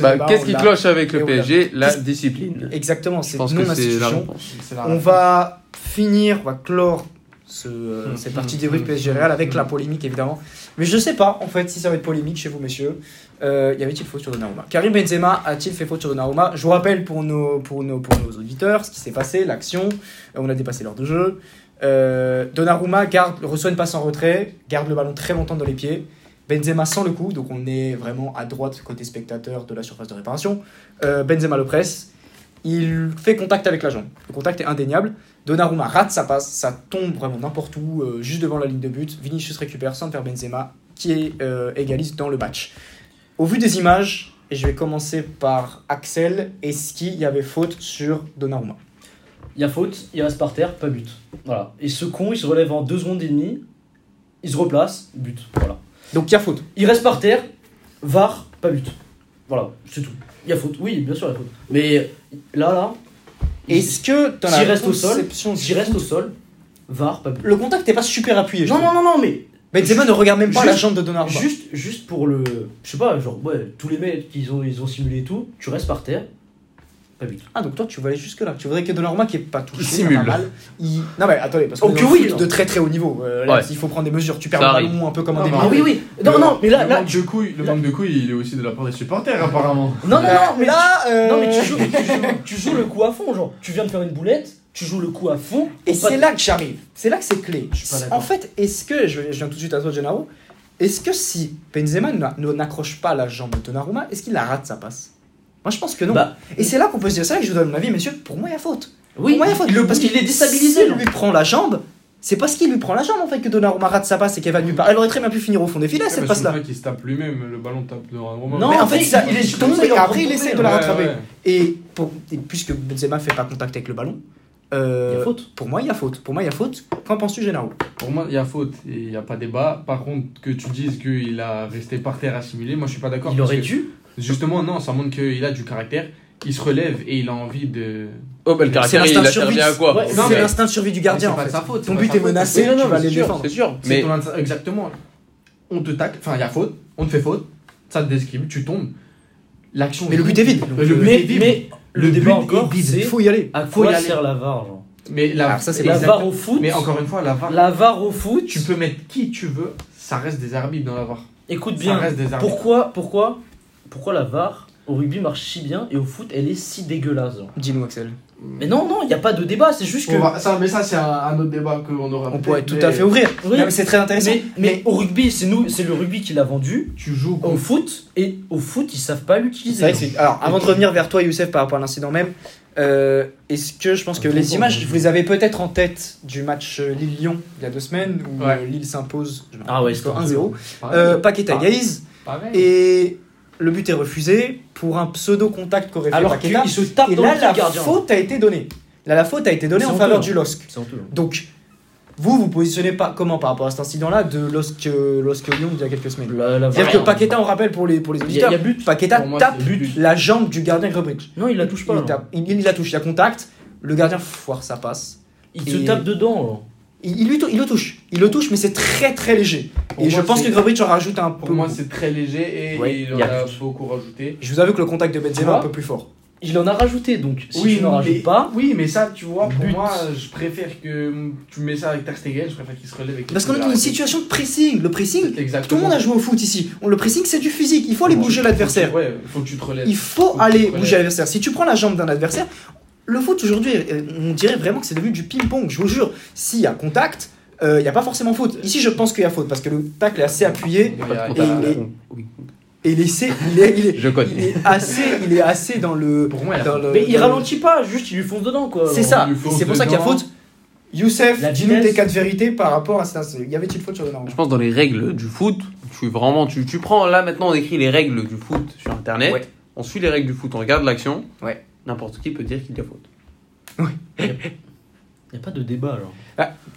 Bah, Qu'est-ce qui cloche avec le. PSG La discipline. Exactement, c'est. C'est la On va finir, on va clore ce, euh, Hum, cette hum, partie débrief hum, PSG hum, Real avec hum. la polémique évidemment. Mais je sais pas en fait si ça va être polémique chez vous messieurs. Euh, y avait-il faute sur Donnarumma? Karim Benzema a-t-il fait faute sur Donnarumma? Je vous rappelle pour nos, pour, nos, pour nos auditeurs ce qui s'est passé, l'action. Euh, on a dépassé l'heure de jeu. Euh, Donnarumma garde, reçoit une passe en retrait, garde le ballon très longtemps dans les pieds. Benzema sans le coup, donc on est vraiment à droite côté spectateur de la surface de réparation. Euh, Benzema le presse, il fait contact avec la jambe. Le contact est indéniable. Donnarumma rate sa passe, ça tombe vraiment n'importe où, euh, juste devant la ligne de but. Vinicius récupère sans faire Benzema, qui est, euh, égalise dans le match. Au vu des images, et je vais commencer par Axel, est-ce qu'il y avait faute sur Donnarumma? Il y a faute, il reste par terre, pas but. Voilà. Et ce con, il se relève en 2 secondes et demie, il se replace, but. Voilà. Donc il y a faute. Il reste par terre, VAR, pas but. Voilà, c'est tout. Il y a faute, oui, bien sûr, il y a faute. Mais là, là, Est-ce que S'il la reste au sol, s'il reste au sol, VAR, pas. Le contact n'est pas super appuyé. Non, non, non, non, mais Benzema ne regarde même pas la jambe de Donnarumma. juste, juste pour le. Je sais pas, genre, ouais, tous les mecs, ils ont, ils ont simulé et tout, tu restes par terre, pas but. Ah donc toi tu veux aller jusque là. Tu voudrais que Donnarumma qui est pas touché, Il simule. pas mal, il... Non mais attendez parce Oh, que dans le oui, de très très haut niveau. Euh, là, Ouais. il faut prendre des mesures. Tu perds Ça le ballon un peu comme un Non, mais Ah oui, oui. Non, Le- non, mais là, le là, manque de couilles, le manque de couilles, il est aussi de la part des supporters apparemment. non, non, non, mais là, euh, Non mais tu joues, tu, joues, tu joues le coup à fond, genre tu viens de faire une boulette, tu joues le coup à fond. Et c'est là que j'arrive. C'est là que c'est clé. En fait, est-ce que je, viens tout de suite à toi, Gennaro est-ce que si Benzema n'accroche pas la jambe de Donnarumma, est-ce qu'il la rate sa passe? Moi je pense que non. Bah, Et c'est là qu'on peut se dire ça, et je vous donne mon avis, messieurs, pour moi il y a faute. oui, Pour moi il y a faute. le- parce qu'il est déstabilisé. Genre. lui prend la jambe, c'est parce qu'il lui prend la jambe en fait que Donnarumma rate sa passe et qu'elle va nulle part. Elle aurait très bien pu finir au fond des filets cette passe là. qui se tape lui-même, le ballon tape Roma. Non, Mais en fait, ça, il est tombé et après il essaie de la rattraper. ouais. Et, pour, et puisque Benzema fait pas contact avec le ballon, euh, Il y a faute. pour moi il y a faute. Pour moi il y a faute. Qu'en penses-tu Génaro Pour moi, il y a faute et il n'y a pas débat. Par contre, que tu dises qu'il a resté par terre assimilé, moi je suis pas d'accord. Il aurait que, dû. Justement, non, ça montre qu'il a du caractère. Il se relève et il a envie de. Oh, bah le C'est caractère, il l'instinct de a survie. servi à quoi Ouais, C'est Non, mais- l'instinct de survie du gardien C'est en pas de sa faute, Ton c'est but est menacé, non, non, tu vas aller c'est sûr, défendre. c'est sûr. C'est Mais ton instinct- Exactement. On te tacle, enfin il y a faute, on te fait faute, ça te déscribe, tu tombes. L'action. Mais le but est vide. Le but est Mais, vide. mais le, débat but est encore, vide. c'est Il faut y aller. à Faut y quoi aller. sert la VAR genre? Mais la, Alors ça, c'est La pas exact- VAR au foot. Mais encore une fois, la VAR, La VAR au foot. tu peux mettre qui tu veux, ça reste des arbitres dans la VAR. Écoute Ça bien. reste des arbitres. Pourquoi, pourquoi, pourquoi la VAR au rugby marche si bien et au foot elle est si dégueulasse Dis-nous Axel. Mais non, non, il n'y a pas de débat, c'est juste que. Va- ça, mais ça, c'est un, un autre débat qu'on aura. On pourrait tout à fait ouvrir. Oui. Non, mais c'est très intéressant. mais, mais au rugby, c'est nous, c'est le rugby qui l'a vendu. Tu joues Au foot et au foot, ils savent pas l'utiliser. Alors, avant de revenir vers toi, Youssef, par rapport à l'incident même, euh, est-ce que je pense que les images, vous les avez peut-être en tête du match euh, Lille-Lyon il y a deux semaines, où Ouais. euh, Lille s'impose Ah ouais, rappelle, c'était 1-0. Pareil. Euh, Paqueta Pareil. et le but est refusé pour un pseudo-contact qu'aurait fait Alors Paqueta. se tapent Et dans là, le la gardien. faute a été donnée. Là, la faute a été donnée en faveur hein. du LOSC. Honteux. Donc, vous, vous positionnez pas comment par rapport à cet incident-là de LOSC, euh, LOSC Lyon il y a quelques semaines C'est-à-dire que Paqueta, on rappelle pour les, pour les Il y, a- auditeurs, il y a but. Paqueta moi, tape but. la jambe du gardien Grebridge. Non, il la touche pas. Il, non. tape- il- il la touche, il y a contact, le gardien foire sa passe. Il se tape dedans. alors. Il, il lui tou- il le touche, il le touche, mais c'est très très léger. Pour et moi, je pense c'est- que Grebridge en rajoute un Pour peu. moi, beaucoup. c'est très léger et Ouais, il en a beaucoup rajouté. Je vous avoue que le contact de Benzema est un peu plus fort. Il en a rajouté donc. Si tu n'en rajoutes pas. Oui, mais ça, tu vois, pour But. moi, je préfère que tu mets ça avec Ter Stegen, je préfère qu'il se relève avec. Parce qu'on est dans une situation de pressing. Le pressing, Exactement. tout le monde a joué au foot ici. On- Le pressing, c'est du physique. Il faut aller bouger l'adversaire. Ouais, il faut que tu te relèves. Il faut aller bouger l'adversaire. Si tu prends la jambe d'un adversaire, le foot aujourd'hui, euh, on dirait vraiment que c'est devenu du ping-pong. Je vous jure, s'il y a contact, euh, il n'y a pas forcément faute. Ici, je pense qu'il y a faute parce que le tacle est assez appuyé Il Et il est- et laissé, il est, il est, Je il connais. est assez, il est assez dans le. Pour moi, il dans le- Mais il ralentit pas, juste il lui fonce dedans quoi. C'est ça. C'est pour ça qu'il y a faute. Youssef, dis-nous tes quatre vérités par rapport à ça. Y avait-il faute sur le Je pense dans les règles du foot, tu vraiment tu, tu prends là maintenant on écrit les règles du foot sur internet, Ouais. on suit les règles du foot, on regarde l'action. Ouais. N'importe qui peut dire qu'il y a faute. Il n'y a pas de débat alors.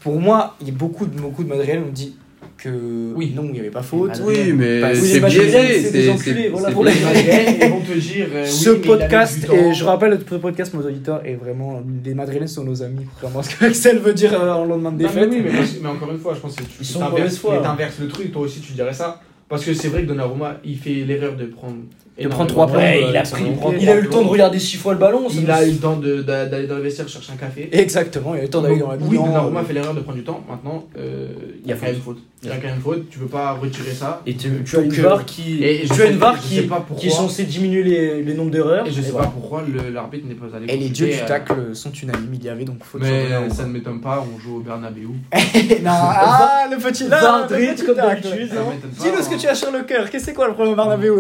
Pour moi, il y a beaucoup de, beaucoup de Madriels ont dit que Oui. non, il n'y avait pas faute. Madrid. Oui, mais Bah, oui, c'est biaisé, c'est des enculés, voilà, pour les vont te dire. euh, oui, ce podcast, et je rappelle, ce podcast, nos auditeurs, est vraiment. Les Madrilènes sont nos amis, vraiment. Ce que Axel veut dire euh, en lendemain de Non, mais défaite. oui, mais, mais encore une fois, je pense que tu mais t'inverses le truc, toi aussi tu dirais ça. Parce que c'est vrai que Donnarumma, il fait l'erreur de prendre. De prendre trois plombs, Ouais, euh, il a pris. Il eu le temps de regarder six fois le ballon. ça Il a eu le temps d'aller dans le vestiaire chercher un café. Exactement, il a eu le temps d'aller dans la Oui, Donnarumma euh, fait l'erreur de prendre du temps. Maintenant, euh, il y a quand même faute. Il y a quand même faute. Tu peux pas retirer ça. Et tu, tu as une Donc, euh, qui. tu as une VAR je qui, est censée diminuer les, les nombres d'erreurs. Et je sais pas pourquoi l'arbitre n'est pas allé. Et les dieux du euh, tacle sont unanimes, il y avait donc faute Mais ça ne m'étonne pas, on joue au Bernabeu. non, ah, le petit là, VAR le Dritt, petit comme d'habitude. Hein. pas, Dis-nous ce que on- tu as sur le cœur, qu'est-ce que c'est quoi le problème Bernabeu?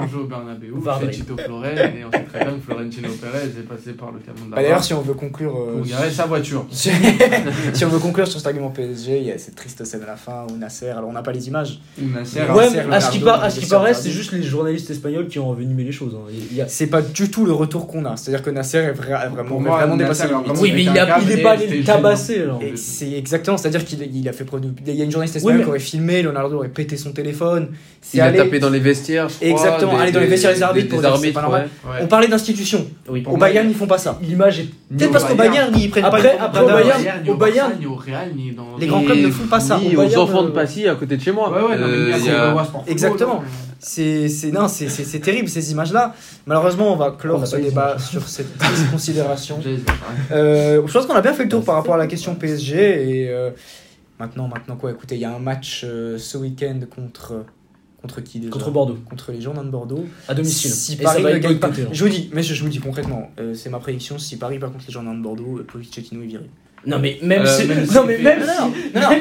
on joue au Bernabeu. Tito Florel, et on sait très bien que Florentino Pérez est passé par le camion de la Bah, D'ailleurs, si on veut conclure. euh, pour garer sa voiture. si on veut conclure sur cet argument PSG, il y a cette triste scène à la fin où Nasser, alors on n'a pas les images, Ou Nasser. Ouais, mais à ce qui, par- à il ce qui paraît, c'est juste les journalistes espagnols qui ont envenimé les choses. hein. Il a- c'est pas du tout le retour qu'on a. C'est-à-dire que Nasser est vra- vraiment, moi, vraiment Nasser, dépassé Oui, mais il, a, il est pas allé le tabasser. c'est exactement, c'est-à-dire qu'il il a fait preuve de- Il y a une journaliste espagnole qui aurait filmé, Leonardo aurait pété son téléphone. C'est Il a tapé dans les vestiaires, je crois. Exactement, dans les vestiaires des arbitres pour des dire que c'est pas arbitres, normal. ouais. On parlait d'institutions. Oui, Au Bayern, ils font pas ça. L'image est. Peut-être parce qu'au Bayern, ils prennent Après- pas après, au Bayern- au Bayern- ni au Real, ni dans. Les grands clubs ne font pas ça. Ni aux enfants de euh, Passy à côté de chez moi. Ouais, ouais, Euh, Exactement. donc, C'est c'est- non, c'est- c'est c'est terrible ces images-là. Malheureusement, on va clore ce débat sur cette triste considération. Euh, je pense qu'on a bien fait le tour par rapport à la question PSG et euh, maintenant, maintenant quoi? Écoutez, il y a un match euh, ce week-end contre contre qui déjà Contre Bordeaux, Contre les Girondins de Bordeaux. à domicile. Si Et Paris ne gagne pas, boycotté, hein. je vous dis, mais je, je vous dis concrètement, euh, c'est ma prédiction. Si Paris par contre les Girondins de Bordeaux, euh, Pochettino est viré. Non, mais même Euh, si. même non, mais même Non,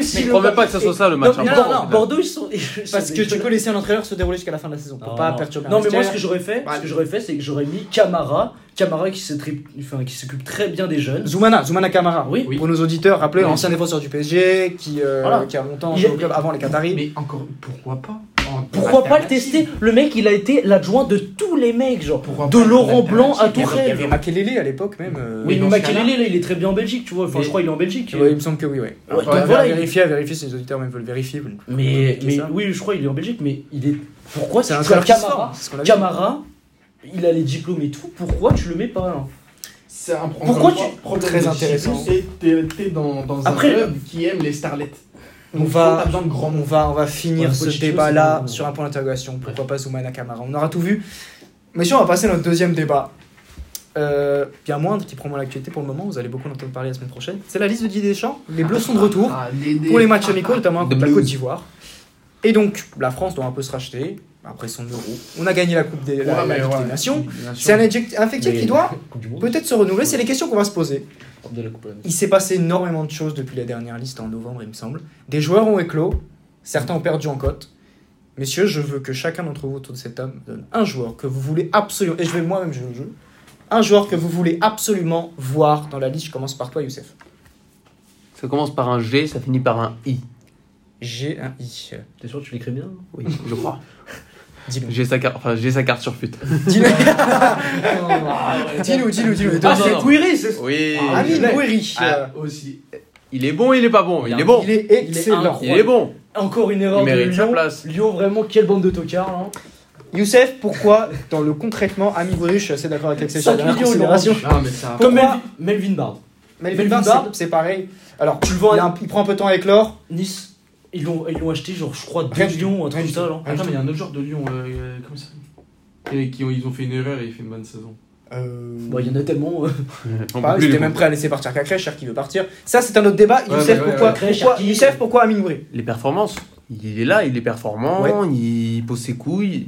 si. non, non, même pas que ça soit ça le match Non, mais important. non, non, Bordeaux, ils sont. Parce que tu peux laisser un entraîneur se dérouler jusqu'à la fin de la saison pour Non, pas non. perturber Non, mais moi, ce que j'aurais fait, ce que j'aurais fait, c'est que j'aurais mis Camara, Camara qui s'occupe très bien des jeunes. Zoumana, Zoumana Kamara. Oui. Pour nos auditeurs, rappelez, Oui. ancien défenseur du PSG qui, euh, Voilà. qui a longtemps joué au club avant les Qataris. Mais encore, pourquoi pas? En Pourquoi pas le tester Le mec, il a été l'adjoint de tous les mecs, genre. Pourquoi De Laurent Blanc à l'alternative Il y avait- il y Tourelle. avait Makelele à l'époque même. euh, Oui, mais Makelele, là, il est très bien en Belgique, tu vois. Enfin, Mais- je crois qu'il est en Belgique. ouais, il me semble que oui, ouais. Ouais, à il- vérifier, à vérifier si les auditeurs même veulent vérifier. Mais, vérifier mais ça. oui, je crois qu'il est en Belgique, mais il est. Pourquoi c'est un Camara c'est. Camara, il a les diplômes et tout, pourquoi tu le mets pas là C'est un Pourquoi tu- problème Très intéressant. discipline, Et t'es t'es dans, dans Après- un club qui aime les starlets. On va- On va, on va finir Ouais, ce débat-là sur un point d'interrogation. Pourquoi pas Zoumana Kamara On aura tout vu. Mais si on va passer à notre deuxième débat. Euh, bien moindre qui prend moins l'actualité pour le moment, vous allez beaucoup en entendre parler la semaine prochaine. C'est la liste de Didier Deschamps. Les Bleus sont de retour Ah, les- pour les matchs amicaux, notamment The contre la. Côte d'Ivoire. Et donc, la France doit un peu se racheter après son euro. On a gagné la Coupe des, la- Ouais, la mais Ligue ouais. des Nations. C'est un, effectif qui doit peut-être se renouveler. C'est les questions qu'on va se poser. de la Coupe de la Il s'est passé énormément de choses depuis la dernière liste en novembre, il me semble. Des joueurs ont éclos, certains ont perdu en cote. Messieurs, je veux que chacun d'entre vous autour de cette table donne un joueur que vous voulez absolument, et je vais moi-même jouer le jeu, un joueur que vous voulez absolument voir dans la liste. Je commence par toi, Youssef. Ça commence par un G, ça finit par un I. J'ai un I. T'es sûr que tu l'écris bien? Oui, je crois. Dis-nous. J'ai sa carte, enfin j'ai sa carte sur fut. Dis-nous, dis-nous, dis-nous. dis-nous. Ah, c'est. Query, c'est Oui. Ah, Amine. Ah. Aussi. Il est bon, il est pas bon. Il est bon. Il est excellent. Il est bon. Encore une erreur Il de mérite sa Lyon. place. Lyon, vraiment, quelle bande de tocards. Hein. Youssef, pourquoi dans le concrètement, Amine Gouiri, je suis assez d'accord avec sur la 5 dernière millions, il aura considération. Non, mais ça. Comme Pourquoi Melvin, Melvin Bard. Melvin Barr. c'est- pareil. Alors, Tu le un- il prend un peu de temps avec l'or. Nice. Ils l'ont ils l'ont acheté, genre, je crois, 2 Rien du millions, tout, un truc comme ça. genre. Attends, mais il y a un autre joueur de Lyon, euh, euh, comment ça Et qui ont, ils ont fait une erreur et il fait une bonne saison. Euh, Bon, il y en a tellement. euh. Plus j'étais les- même prêt à laisser partir Cacré, cher qui veut partir. Ça, c'est un autre débat. Ouais, Youssef, ouais, ouais, pourquoi, ouais. Cacré, pourquoi. Youssef, pourquoi Amine Gouiri Les performances. Il est là, il est performant, Ouais. il pose ses couilles.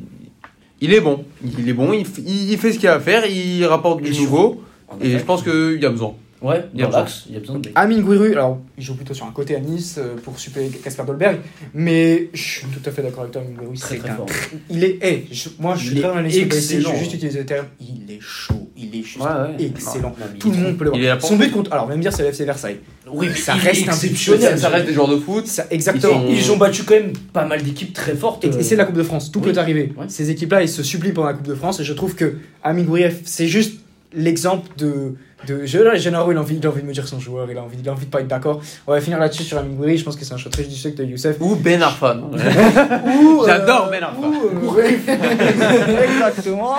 Il est bon. Il est bon, il, f- il- fait ce qu'il a à faire, il rapporte du nouveau. Et je pense qu'il y a besoin. Ouais, Il y a besoin. il y a besoin de. Amine Gouiri, alors, il joue plutôt sur un côté à Nice euh, pour suppléer Casper Dolberg. Mais je suis tout à fait d'accord avec toi, Amine Gouiri. Très, C'est très un. fort. Il est. hey, je- moi, je suis Il très dans la liste de blessés, Je vais juste utiliser le terme. Il est chaud. Il est juste Ouais, ouais. excellent. Non, Tout le monde peut le voir. Son but contre. Alors, même dire, c'est le FC Versailles. Oui, mais Ça reste exceptionnel. Ça, ça reste des joueurs de foot. Ça, exactement. Ils ont battu quand même pas mal d'équipes très fortes. Et, euh. c'est la Coupe de France, tout peut arriver. Ces équipes-là, ils se subliment pendant la Coupe de France et je trouve que Amine Gouiri, c'est juste l'exemple de. de Gennaro, il a, envie, il a envie de me dire son joueur, il a envie, il a envie de pas être d'accord. On va finir là-dessus sur Amine Gouiri, je pense que c'est un choix très judicieux que de Youssef. Ou Ben Arfa. Ou, J'adore euh, Ben Arfa. ou, euh. Exactement.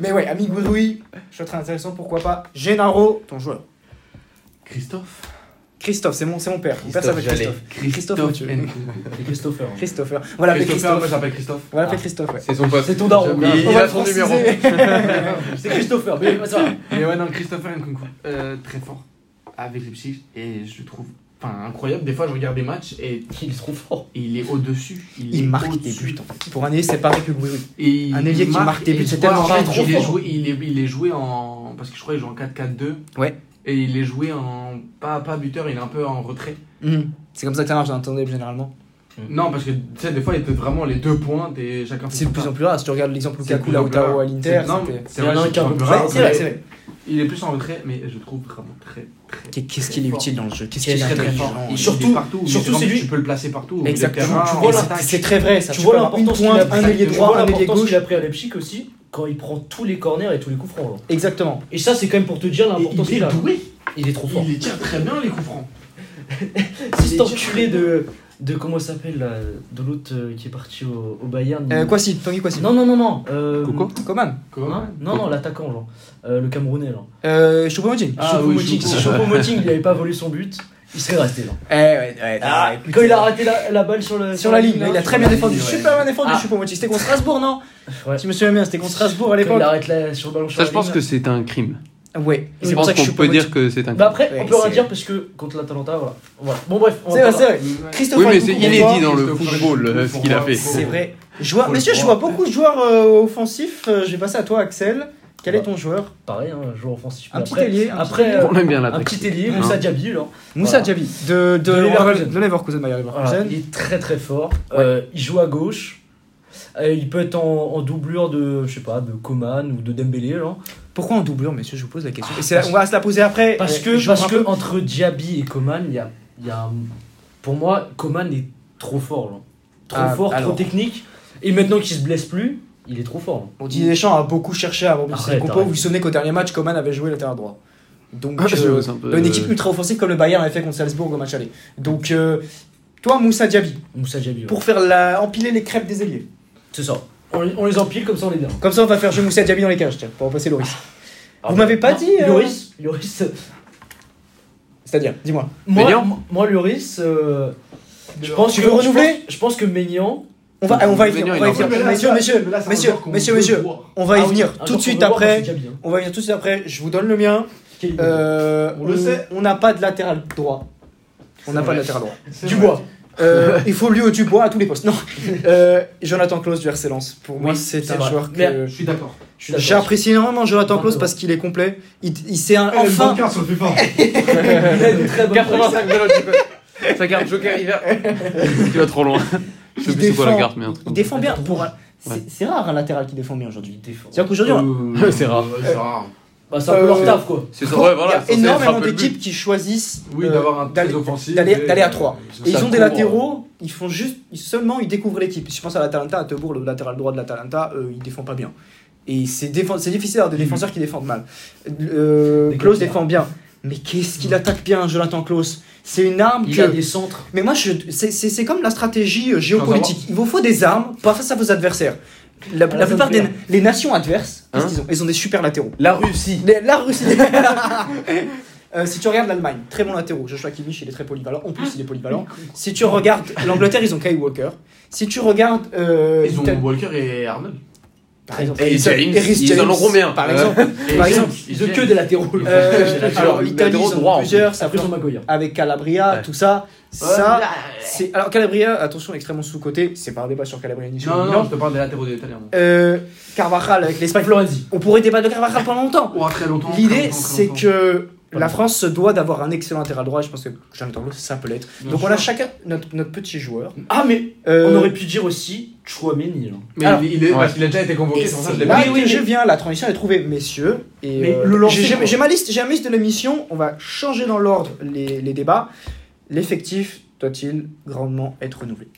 Mais ouais, Amine Gouiri, choix très intéressant, pourquoi pas. Gennaro, ton joueur. Christophe Christophe, c'est mon, c'est mon père. Mon père s'appelle Christophe Christophe. Christophe Mathieu. Christopher. Christopher. Voilà, Christopher, moi Christophe. j'appelle Christophe. L'appeler Ah. Christophe, ouais. C'est son pote. C'est ton daron. Il a son franciser. C'est Christopher. Mais ça va. Mais ouais, non, Christopher Nkunku, euh, très fort avec Leipzig et je le trouve enfin, incroyable. Des fois, je regarde des matchs et Il est trop fort. il est au-dessus. Il est marque des buts en fait. Pour un ailier, c'est pareil que Gouiri. Et il Un ailier qui marque des buts, c'est tellement en fait, trop il il, il est joué en. Parce que je crois qu'il joue en 4-4-2. Ouais. Et il est joué en. Pas, pas buteur, il est un peu en retrait. Mhm. C'est comme ça que ça marche dans un tandem généralement. Non, parce que tu sais, des fois, il était vraiment les deux pointes et chacun C'est de plus en plus rare. Si tu regardes l'exemple Lukaku, Lautaro à l'Inter, C'est- un qui est. Il est plus en retrait, mais je trouve vraiment très, très. Qu'est- Qu'est-ce qu'il est utile dans le jeu? Qu'est-ce Il qu'il est très, fort. Et il est- surtout- surtout, c'est lui- Tu peux le placer partout. Exactement. c'est très vrai. Ça. Tu vois l'importance qu'il a pris à Leipzig aussi quand il prend tous les corners et tous les coups francs. genre. Exactement. Et ça, c'est quand même pour te dire Et l'importance Il qu'il est a. doué. Il est trop fort. Il les tire très bien, les coups francs. Si cet enculé de. de comment ça s'appelle là De l'autre euh, qui est parti au, au Bayern. Euh, il- Kwasi, Tanguy Kwasi. Non, non, non, non. euh, Coco Coman. hein non, non, l'attaquant, genre. Euh, le Camerounais, là. Euh, Choupo-Moting. Ah oui, Choupo-Moting. Si Choupo. Choupo-Moting, il avait pas volé son but, il serait resté là. Eh ouais, ouais. Ah, écoute, quand il a raté la, la balle sur, le, Sur la ligne, là, il a sur très bien défendu. ouais. Super bien défendu, Ah. Choupo-Moting. C'était contre Strasbourg, non Ouais. Si je me souviens bien, c'était contre Strasbourg à l'époque. il arrête la, sur le ballon sur Ça, la je pense ligne, que c'est un crime. Ouais. Je C'est pour ça pense que qu'on peut dire que c'est un Bah crime. après, Ouais, on peut rien dire parce que contre l'Atalanta, voilà. voilà. Bon, bref, on C'est vrai, pas- c'est vrai. Christophe Oui, mais c'est inédit dans le football euh, ce qu'il a fait. C'est vrai. Messieurs, je vois beaucoup de joueurs euh, offensifs. Euh, Je vais passer à toi, Axel. Quel est ton joueur Pareil, hein, joueur offensif. Un petit ailier. un Après. On aime bien un petit ailier, Hein. Moussa Diaby, là. Moussa voilà. Diaby de, de, De Leverkusen. de Leverkusen, Bayer Voilà, Leverkusen. il est très très fort. Euh, il joue à gauche. Euh, il peut être en, en doublure de, je sais pas, de Coman ou de Dembélé. Là. Pourquoi en doublure, messieurs Je vous pose la question. Et c'est- on va se la poser après. Parce Euh, que, parce un que entre Diaby et Coman, il y a, il y a un- Pour moi, Coman est trop fort. Là. Trop Ah, fort, alors. trop technique. Et maintenant qu'il se blesse plus, il est trop fort. Bon, Didier Deschamps a beaucoup cherché à remonter Arrête, ses compos. Vous vous souvenez qu'au dernier match, Coman avait joué latéral droit. Donc, Ah, euh, c'est un peu, une euh, équipe ultra offensive comme le Bayern avait fait contre Salzbourg au match aller. Donc, euh, toi, Moussa Diaby, Moussa Diaby. ouais. pour faire la, empiler les crêpes des ailiers. C'est ça. On, les- on les empile comme ça, on est bien. Comme ça, on va faire jouer Moussa Diaby dans les cages, tiens, pour remplacer Loris. Ah, Vous m'avez pas non, dit, euh, Lloris, Lloris, euh, C'est-à-dire, dis-moi. moi, Maignan moi, euh, je pense Tu que veux je renouveler pense- Je pense que Maignan. On va, on va y venir, on va y il en venir. Mais là, Messieurs, ça- messieurs, mais messieurs, messieurs, messieurs, on va y Ah venir tout de suite après. On va y venir tout de suite après. Je vous donne le mien. Euh, On le sait. On n'a pas de latéral droit. On n'a pas de latéral droit. Dubois. Euh, il faut lui au Dubois à tous les postes. Non. Euh, Jonathan Klaus du RC Lens. Pour moi, Oui, c'est c'est un vrai. joueur Mais- que Je suis d'accord. Je suis d'accord. j'apprécie énormément. Jonathan Klaus parce qu'il est complet. Il, il s'est un- Eh, enfin. bancaire sur le FIFA. Il a une très bonne 85 vélos, tu peux. Sa carte Joker hiver. tu vas trop loin. Je sais Il plus c'est quoi la défend, carte, mais un truc. il défend bien. Pour un- c'est Ouais. c'est rare un latéral qui défend bien aujourd'hui. Défend. C'est-à-dire qu'aujourd'hui, on- Euh, C'est rare. euh, C'est rare. Bah, c'est un peu Euh, leur taf, quoi. C'est ça, ouais, voilà. il y a énormément d'équipes qui choisissent Oui, euh, d'avoir un d'aller- à 3. Et ils ont des latéraux, ils font juste, seulement ils découvrent l'équipe. Si je pense à l'Atalanta, à Tebourg, le latéral droit de l'Atalanta, euh, il défend pas bien. Et c'est difficile d'avoir des défenseurs qui défendent mal. Euh, Klaus, défend bien. Mais qu'est-ce qu'il attaque bien, Jonathan Klaus C'est une arme Il que. a des centres. Mais moi, je... c'est- c'est c'est comme la stratégie euh, géopolitique. Il vous faut des armes pour face à vos adversaires. La, la plupart des les nations adverses, qu'est-ce Hein qu'ils ont? Ils ont des super latéraux. La Russie. Les- la Russie. Euh, si tu regardes l'Allemagne, très bon latéraux. Joshua Kimmich, il est très polyvalent. En plus, il est polyvalent. Si tu regardes l'Angleterre, ils ont Kyle Walker. Si tu regardes euh, Ils ont Walker et Arnold. Par exemple, Et James, ils en James, ont combien Par Euh, exemple, Par exemple, Ils ont que des latéraux. Euh, alors l'Italie, ils ont plusieurs. Ça Après, ils Maguire. avec Calabria, Ouais. tout ça. Ça, c'est alors Calabria. Attention, extrêmement sous-côté. C'est pas un débat sur Calabria ni sur Non, Milan. non, je te parle des latéraux des Italiens. Euh, Carvajal avec l'Espagne. Florenzi. On pourrait débattre de Carvajal pendant longtemps. Oh, très longtemps. très L'idée, longtemps, très c'est que la. France se doit d'avoir un excellent latéral droit. Je pense que Klaus, ça peut l'être. Donc on a chacun notre, notre petit joueur. Ah, mais Euh, on aurait pu dire aussi Chouameni. là. Mais Alors- il, il est, Ouais. a déjà été convoqué, pour ça je l'ai pas Oui, je viens, la transition est trouvée, messieurs. Et Mais euh, le lancer, j'ai- ma liste, j'ai ma liste de l'émission. On va changer dans l'ordre les, les débats. L'effectif doit-il grandement être renouvelé?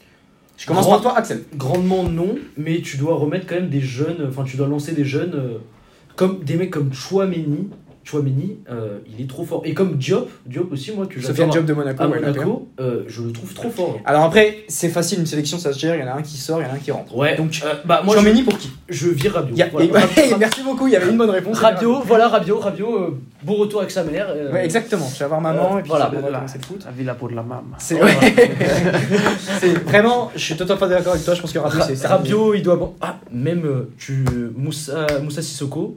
Je commence Grand- par toi, Axel. Grandement non, mais tu dois remettre quand même des jeunes, enfin tu dois lancer des jeunes, euh, comme des mecs comme Chouameni. Chouameni, euh, il est trop fort. Et comme Diop, Diop aussi, moi, que j'adore Job de Monaco. à ouais, l'Olympique. Monaco, euh, je le trouve trop fort. Alors après, c'est facile, une sélection, ça se gère. Il y en a un qui sort, il y en a un qui rentre. Ouais, Donc, euh, bah, moi, Chouameni pour qui? je, vire Rabiot. Merci beaucoup, il y avait une bonne réponse. Rabiot, voilà Rabiot, Rabiot, euh, bon retour avec sa mère. euh, Ouais, exactement. Je vais avoir maman Euh, et puis voilà. Voilà. commencer le foot. La vie la peau de la maman. C'est c'est vraiment, je suis totalement pas d'accord avec toi. Je pense que Rabiot, c'est Ra- Rabiot, il doit. Ah, même tu, Moussa, Moussa Sissoko,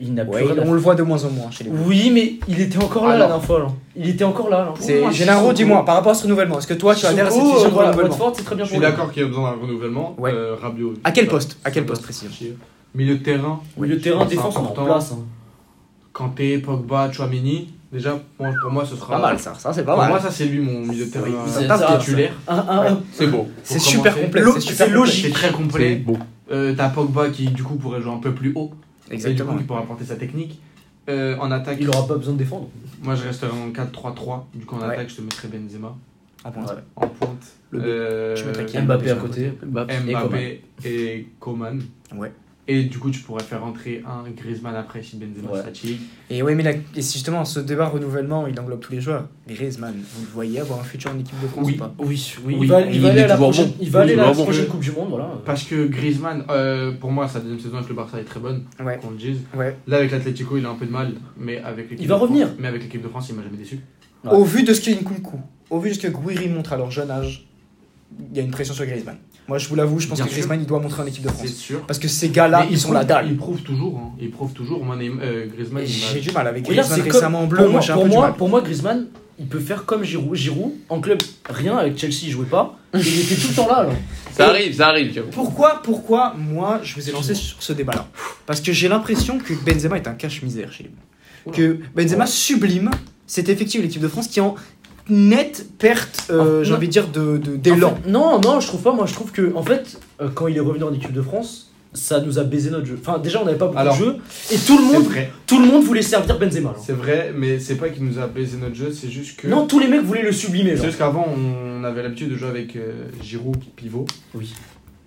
il n'a plus on le voit de moins en moins chez les Bleus. Oui, mais il était encore là Ah la dernière fois. Là. Il était encore là. là. C'est Sissoko- dis-moi, par rapport à ce renouvellement, est-ce que toi tu adhères à cette vision euh, voilà, Watford, c'est très bien Je suis pour d'accord qu'il y a besoin d'un renouvellement. Ouais. Euh, Rabiot. À quel ça- poste À quel poste précisément chier. Milieu de terrain. Milieu de terrain, C'est défense, on en place. hein. Kanté, Pogba, Chouameni. Déjà, moi, pour moi, ce sera. Pas mal ça, ça c'est pas Pour mal. moi, ça, c'est lui mon milieu de terrain Oui, euh, titulaire. Un, un, un. C'est beau. C'est Pour super complet. C'est c'est complet. logique. C'est très C'est complet. beau. Euh, T'as Pogba qui, du coup, pourrait jouer un peu plus haut. Et du Exactement. coup, il pourra apporter sa technique. Euh, en attaque, Il aura pas besoin de défendre. moi, je resterai en 4-3-3. Du coup, en Ouais. attaque, je te mettrai Benzema. Ah Ouais. En pointe. Le B. Euh, Tu mettrais qui? Mbappé à côté. Mbappé. Et Coman. Mbappé et Coman. Ouais. Et du coup, tu pourrais faire rentrer un Griezmann après si Benzema Ouais. fatigue. Et oui, mais là, et c'est justement ce débat renouvellement, il englobe tous les joueurs. Griezmann, vous le voyez avoir un futur en équipe de France Oui. ou pas Oui, oui. Oui, il va, il il va aller à la prochaine, bon. il va Oui, aller la bon. prochaine Coupe du Monde. Voilà. Parce que Griezmann, euh, pour moi, sa deuxième saison avec le Barça est très bonne, Ouais, qu'on le dise. ouais. Là, avec l'Atlético, il a un peu de mal, mais avec l'équipe Il va de France- revenir. Mais avec l'équipe de France, il m'a jamais déçu. Ouais. Au vu de ce qu'est Nkunku, au vu de ce que Guiri montre à leur jeune âge, il y a une pression sur Griezmann. Moi, je vous l'avoue, je pense Bien que sûr. Griezmann, il doit montrer en équipe de C'est France. sûr. Parce que ces gars-là, ils sont la dalle. Il prouve toujours. Hein. Il prouve toujours. Moi, euh, Griezmann, J'ai du mal avec Griezmann récemment en bleu, Pour moi moi, pour moi, pour moi, Griezmann, il peut faire comme Giroud. Giroud, en club, rien, avec Chelsea, il jouait pas. Et il était tout le temps là, alors. Ça arrive, ça arrive. Pourquoi, pourquoi, moi, je vous ai lancé sur ce débat-là? Parce que j'ai l'impression que Benzema est un cache-misère chez lui. Que Benzema sublime cet effectif de l'équipe de France qui en nette perte, euh, j'ai envie de dire, de, de- En d'élan. fait, non, non, je trouve pas. Moi, je trouve que, en fait, euh, quand il est revenu en équipe de France, ça nous a baisé notre jeu. Enfin, déjà, on n'avait pas beaucoup Alors, de jeu. Et tout le monde, vrai. tout le monde voulait servir Benzema. C'est vrai, mais c'est pas qu'il nous a baisé notre jeu, c'est juste que. Non, tous les mecs voulaient le sublimer. C'est juste qu'avant, on avait l'habitude de jouer avec euh, Giroud pivot. Oui.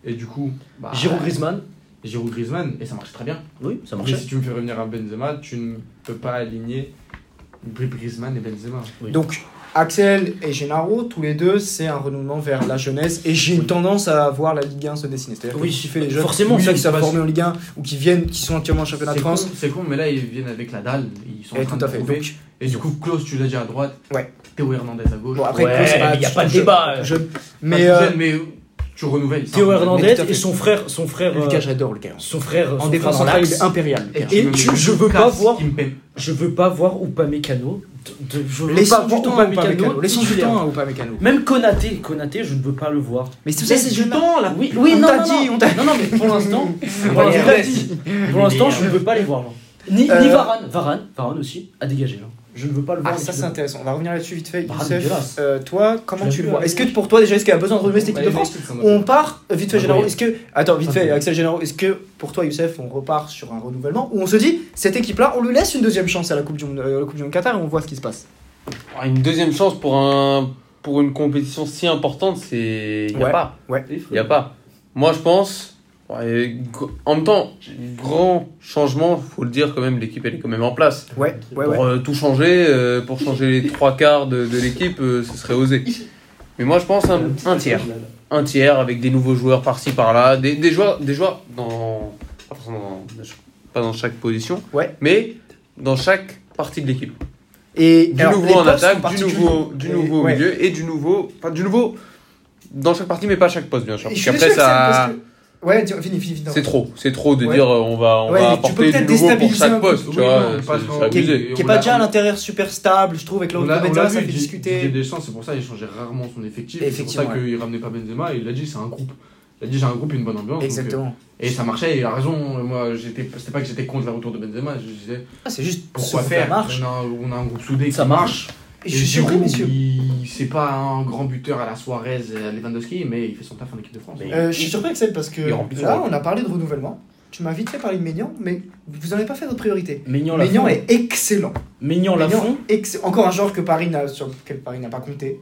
Et du coup. Bah, Giroud Griezmann, Giroud Griezmann, et ça marche très bien. oui, ça Mais marchait. si tu me fais revenir à Benzema, tu ne peux pas aligner Griezmann et Benzema. Oui. Donc, Axel et Gennaro, tous les deux, c'est un renouvellement vers la jeunesse. Et j'ai une Oui. tendance à voir la Ligue 1 se dessiner. C'est-à-dire Oui, que si tu fais les jeunes, forcément, ceux ça, qui sont formés en Ligue 1 ou qui viennent, qui sont actuellement en championnat de France. c'est con, mais là, ils viennent avec la dalle. Ils sont en Et train tout à de fait. Donc, Et du coup, Klaus, tu l'as dit à droite. Ouais. Théo Hernandez à gauche. bon, après, Ouais, Klaus, c'est mais y a pas de débat. Pas Mais, euh, jeune, mais tu renouvelles. Théo Hernandez et son frère, son frère, euh, Lucas, j'adore le gars. son frère, En défense centrale, il impérial. Et, je veux Lucas pas voir-. Je veux pas voir Upamecano. Je veux Laissons pas du voir temps à Upamecano. Laissons du temps à Upamecano. Même Konaté, Konaté, je ne veux pas le voir. Mais c'est du temps là. Oui, oui, On t'a dit, non. on t'a Non, non, mais pour l'instant, pour l'instant, je ne veux pas les voir. Ni, Euh, Varane, Varane, Varane aussi, à dégager. là. Je ne veux pas le voir. Ah, ça c'est intéressant. On va revenir là-dessus vite fait. Bah, Youssef, euh, toi, comment tu le vois? Est-ce que pour toi, déjà, est-ce qu'il y a besoin de renouveler cette équipe de France? On part, euh, vite fait, Ah, Généraux. Est-ce que. Attends, vite Ah, fait. Axel Généraux, est-ce que pour toi, Youssef, on repart sur un renouvellement Ou on se dit, cette équipe-là, on lui laisse une deuxième chance à la Coupe du Monde, euh, la coupe du monde Qatar et on voit ce qui se passe? Ah, Une deuxième chance pour, un, pour une compétition si importante, c'est. Il n'y a Ouais. pas. Ouais. Il n'y a pas. Moi, je pense. Ouais, en même temps, grand changement, faut le dire quand même, l'équipe elle est quand même en place. Ouais, ouais, ouais. Pour euh, tout changer, euh, pour changer les trois quarts de, de l'équipe, euh, ce serait osé. Mais moi, je pense un, un tiers. Un tiers avec des nouveaux joueurs par-ci par-là, des, des joueurs, des joueurs dans, pas dans- chaque position, mais dans chaque partie de l'équipe. Et Du alors, nouveau en attaque, du nouveau, du nouveau au milieu et du nouveau, enfin du nouveau dans chaque partie, mais pas à chaque poste bien sûr. Et Parce qu'après ça, Ouais, fini, fini, fini. c'est trop, c'est trop de Ouais. dire euh, on va, on Ouais, va apporter du peut-être nouveau pour déstabiliser un chaque poste, tu vois, non, abusé. est, qui est On pas l'a- déjà à on- l'intérieur super stable, je trouve, avec l'autre Benzema, l'a ça vu, fait Di- discuter. Deschamps, c'est pour ça qu'il changeait rarement son effectif. C'est pour ça qu'il ramenait pas Benzema. Il a dit c'est un groupe. Il a dit j'ai un groupe et une bonne ambiance. donc, Exactement. euh, et ça marchait, il a raison. Moi, j'étais, c'était pas que j'étais contre le retour de Benzema. Je disais Ah, c'est juste pourquoi faire Ça marche. on a, on a un groupe soudé. Ça qui marche. Je suis surpris, messieurs. c'est pas un grand buteur à la Suarez et à Lewandowski, mais il fait son taf en équipe de France. Euh, je suis surpris, Axel, parce que là, on a parlé de renouvellement. Tu m'as vite fait parler de Maignan, mais vous n'en avez pas fait votre priorité. Maignan Maignan est excellent. Maignan Lafont. ex- encore un joueur que Paris n'a, sur lequel Paris n'a pas compté.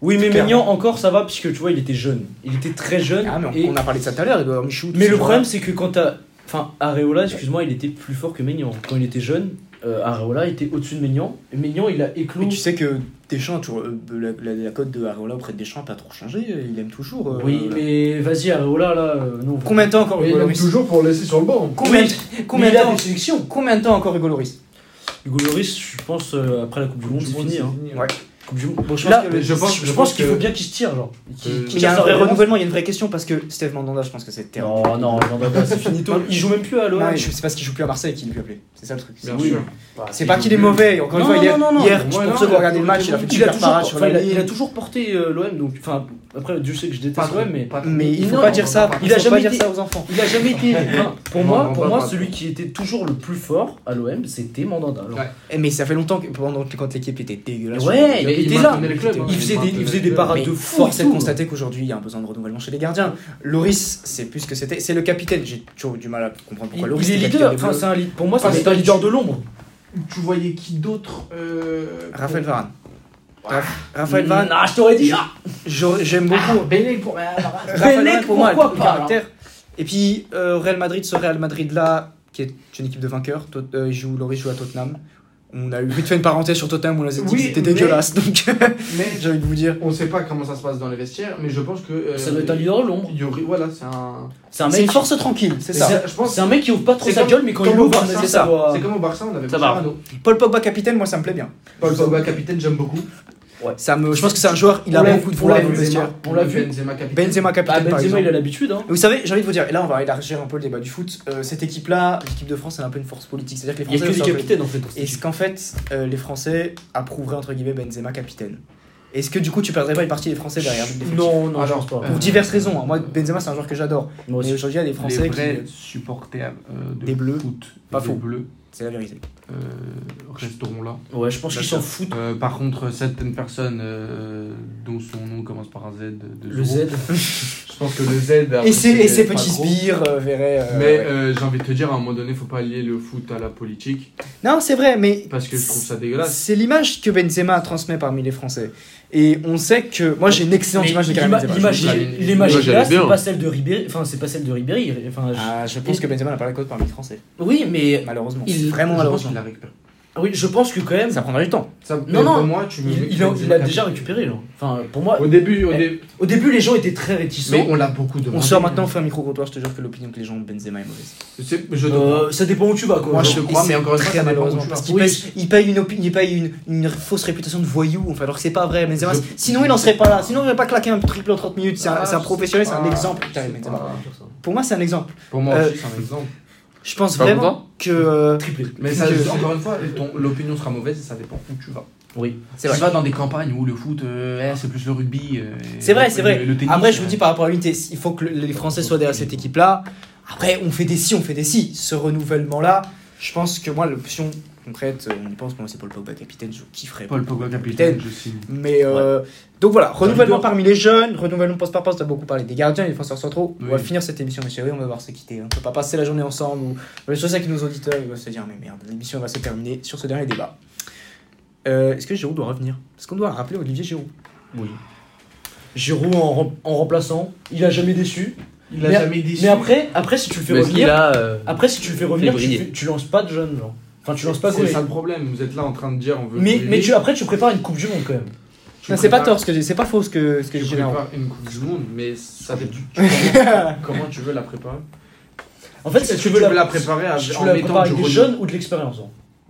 Oui, mais. Maignan encore ça va puisque tu vois il était jeune. Il était très jeune. Ah, mais on, et- on a parlé de ça tout à l'heure, il doit avoir Michou. Mais le problème c'est que quand t'as. Enfin, Areola, excuse-moi, il était plus fort que Maignan. Quand il était jeune, euh, Areola était au-dessus de Maignan. Et Maignan il a éclos. Mais tu sais que Deschamps, toujours, euh, la, la, la cote de Areola auprès de Deschamps n'a pas trop changé, il aime toujours. euh, Oui, mais vas-y, Areola là. euh, non. Combien de temps encore Mais Hugo il aime toujours pour le laisser sur le banc. Combien, combien, mais temps, combien de temps encore Hugo Lloris Hugo Lloris, je pense euh, après la Coupe du Monde, c'est fini. Hein. Ouais. Bon, je Là, pense je pense- je je pense pense qu'il que- faut bien qu'il se tire, genre. Euh, Il y a un vrai renouvellement, il y a une vraie question parce que Steve Mandanda, je pense que c'est terrible. Non, non, Mandanda, c'est finito. Il joue même plus à l'OM. Non, je- c'est parce qu'il joue plus à Marseille qu'il est plus appelé. C'est ça le truc. Bien Oui. sûr. C'est pas qu'il est mauvais, encore une Non, fois, hier, non, non, non. pour non, ceux qui ont il a- regardé le match, il a fait une Il a, super toujours, parade sur enfin, la il, a, il a ligne. toujours porté euh, l'OM, donc enfin après Dieu sait que je déteste Pas l'OM, mais pas Mais il faut Non, pas dire ça, il a faut jamais pas dire été- ça aux enfants. il a jamais été. pour Non, moi, non, pour pas- moi, pas- celui qui était toujours le plus fort à l'OM, c'était Mandanda. Eh, Mais ça fait longtemps que pendant que- quand l'équipe était dégueulasse. Ouais, il était là. maintenait le club. Il faisait des, il faisait des Mais parades de fou. force est de constater qu'aujourd'hui il y a un besoin de renouvellement chez les gardiens. Loris, c'est plus ce que c'était. C'est le capitaine. J'ai toujours eu du mal à comprendre pourquoi Loris il est leader. Enfin, c'est un pour moi, c'est un leader de l'ombre. Tu voyais qui d'autre euh, Raphaël Varane. Raphaël Varane, Ah, je t'aurais dit. ah, j'aime beaucoup. Bélé pour. Pour moi, pourquoi le pas, caractère. Et puis euh, Real Madrid, ce Real Madrid là, qui est une équipe de vainqueurs. Euh, il joue, Loris joue à Tottenham. On a eu vite fait une parenthèse sur Tottenham où on a dit Oui, que c'était dégueulasse. Donc Mais j'ai envie de vous dire. on sait pas comment ça se passe dans les vestiaires, mais je pense que. euh, Ça doit être un leader de l'ombre. il y aurait- Voilà, c'est un. C'est un C'est mec. une force tranquille, c'est ça. C'est- je pense C'est un mec qui ouvre pas trop C'est sa comme- gueule, mais quand il ouvre, Barça, ça ça. doit. C'est comme au Barça, on avait Ça va. Mascherano. Paul Pogba capitaine, moi ça me plaît bien. Paul Pogba, capitaine, j'aime beaucoup. Ouais. Ça me, je pense que c'est un joueur, il a On beaucoup de l'a dans le vu, vestiaire. On l'a fait. Benzema capitaine. Benzema Bah, capitaine par Benzema, exemple. il a l'habitude. Hein. Vous savez, j'ai envie de vous dire, et là on va élargir un peu le débat du foot. euh, cette équipe-là, l'équipe de France, elle a un peu une force politique. C'est-à-dire que les Il y a Français. que des capitaines en fait. Est-ce qu'en fait, euh, les Français approuveraient entre guillemets Benzema capitaine? Est-ce que du coup tu perdrais pas une partie des Français derrière Non, non, je Alors, pense pas. Pour Euh, diverses raisons. hein. Moi, Benzema, c'est un joueur que j'adore. Moi Mais aujourd'hui, il y a des Les Français vrais qui. supporters euh, de Des Bleus. foot, Pas des faux. Bleus, C'est la vérité. euh, resteront là. Ouais, je pense qu'ils s'en foutent. Euh, par contre, certaines personnes euh, dont son nom commence par un Z de, Le Z. Je pense que le Z. Et ses, et ses pas petits sbires euh, verraient. euh, Mais ouais. euh, j'ai envie de te dire, à un moment donné, faut pas lier le foot à la politique. Non, c'est vrai, mais. Parce que je trouve ça dégueulasse. C'est l'image que Benzema transmet parmi les Français. Et on sait que. Moi, j'ai une excellente Mais image de Karim Benzema. L'image bien. c'est pas celle de Ribéry. Enfin, c'est pas celle de Ribéry. Enfin, je- Ah, je pense que Benzema n'a pas la cote parmi les Français. Oui, mais Malheureusement. Il- Vraiment Je pense malheureusement. la récupère. Oui, je pense que quand même. Ça prendra du temps. Ça, Non, non, pour moi, tu me Il, il a, il déjà récupéré là. Enfin, pour moi, Au début, au Eh, début. au début, les gens étaient très réticents. Mais on l'a beaucoup demandé. On sort maintenant, on fait un micro-comptoir. Je te jure que l'opinion que les gens ont de Benzema est mauvaise. Je Euh, ça dépend où tu vas. Quoi. Moi, je crois, mais encore une fois, ça malheureusement parce qu'il Oui, paye, il paye une, opi- il paye une, une fausse réputation de voyou, enfin, alors que c'est pas vrai. Benzema, Je- sinon il n'en serait pas là. Sinon il n'aurait pas claqué un triple en 30 minutes. C'est un, Ah, un professionnel, c'est un exemple. Pas. Pour moi, c'est un exemple. Pour moi Euh, aussi, c'est un exemple. Je pense vraiment content que. euh, triplé. Mais ça, que- encore une fois, l'opinion sera mauvaise et ça dépend où tu vas. Oui. c'est tu vrai. vas dans des campagnes où le foot, euh, eh, c'est plus le rugby. euh, C'est vrai, c'est vrai. le- le tennis, Après, je vous euh, dis par rapport à l'unité, il faut que le- les Français soient derrière cette équipe-là. Après, on fait des si, on fait des si. Ce renouvellement-là, je pense que moi, l'option concrète, euh, on y pense, moi, c'est Paul Pogba capitaine, je kifferais. Paul Pogba capitaine, je signe. Mais euh, donc voilà, renouvellement parmi les jeunes, renouvellement poste par poste, on a beaucoup parlé des gardiens, des défenseurs centraux. On va Oui. finir cette émission, mes chéris, on va devoir se quitter. On peut pas passer la journée ensemble ou je sais que nos auditeurs ils vont se dire mais merde, l'émission va se terminer sur ce dernier débat. Euh, Est-ce que Giroud doit revenir? Est-ce qu'on doit rappeler Olivier Giroud Oui. Giroud en, rem- en remplaçant, il a jamais déçu. Il a Mais- jamais déçu. Mais après, après si tu le fais revenir, a. euh, après si tu le fais revenir, tu, Février. fais- tu lances pas de jeunes genre. Enfin, tu lances pas c'est ça le problème. Vous êtes là en train de dire on veut. Mais, Goulet. mais tu, après, tu prépares une Coupe du Monde quand même. Tu Non, c'est pas tort ce que j'ai, c'est pas faux ce que, ce que j'ai une Coupe du Monde, mais ça dépend. tu- comment, comment tu veux la préparer En fait, si tu veux la, préparer à- si tu en veux la mettant préparer du avec des jeunes ou de l'expérience. hein.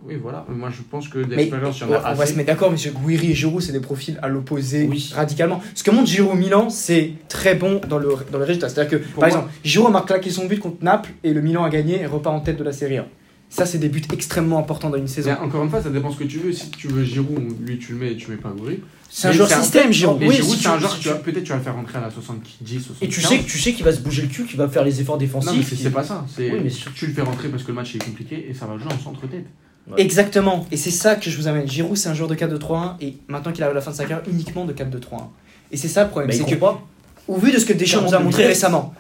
Oui, voilà. Moi, je pense que d'expérience, il y en on a va, on va se mettre d'accord, monsieur Gouiri et Giroud, c'est des profils à l'opposé Oui. radicalement. Ce que montre Giroud Milan, c'est très bon dans le, dans le résultat. C'est-à-dire que, par moi- exemple, Giroud marque claqué son but contre Naples et le Milan a gagné et repart en tête de la Serie A. Ça, c'est des buts extrêmement importants dans une saison. Mais encore une fois, ça dépend ce que tu veux. Si tu veux Giroud, lui tu le mets et tu mets pas Goury. C'est un Mais joueur système, Giroud. Et Oui, Giroud, si c'est un tu- joueur si que tu- peut-être tu vas le faire rentrer à la 70, 75. Et tu sais, que- tu sais qu'il va se bouger le cul, qu'il va faire les efforts défensifs. Non, mais c'est pas ça. C'est Oui, mais tu le fais rentrer parce que le match est compliqué et ça va jouer en centre-tête. Exactement. Et c'est ça que je vous amène. Giroud, c'est un joueur de 4-2-3-1 et maintenant qu'il arrive à la fin de sa carrière, uniquement de 4-2-3-1. Et c'est ça le problème. Bah, c'est que, au vu de ce que Deschamps nous a montré récemment,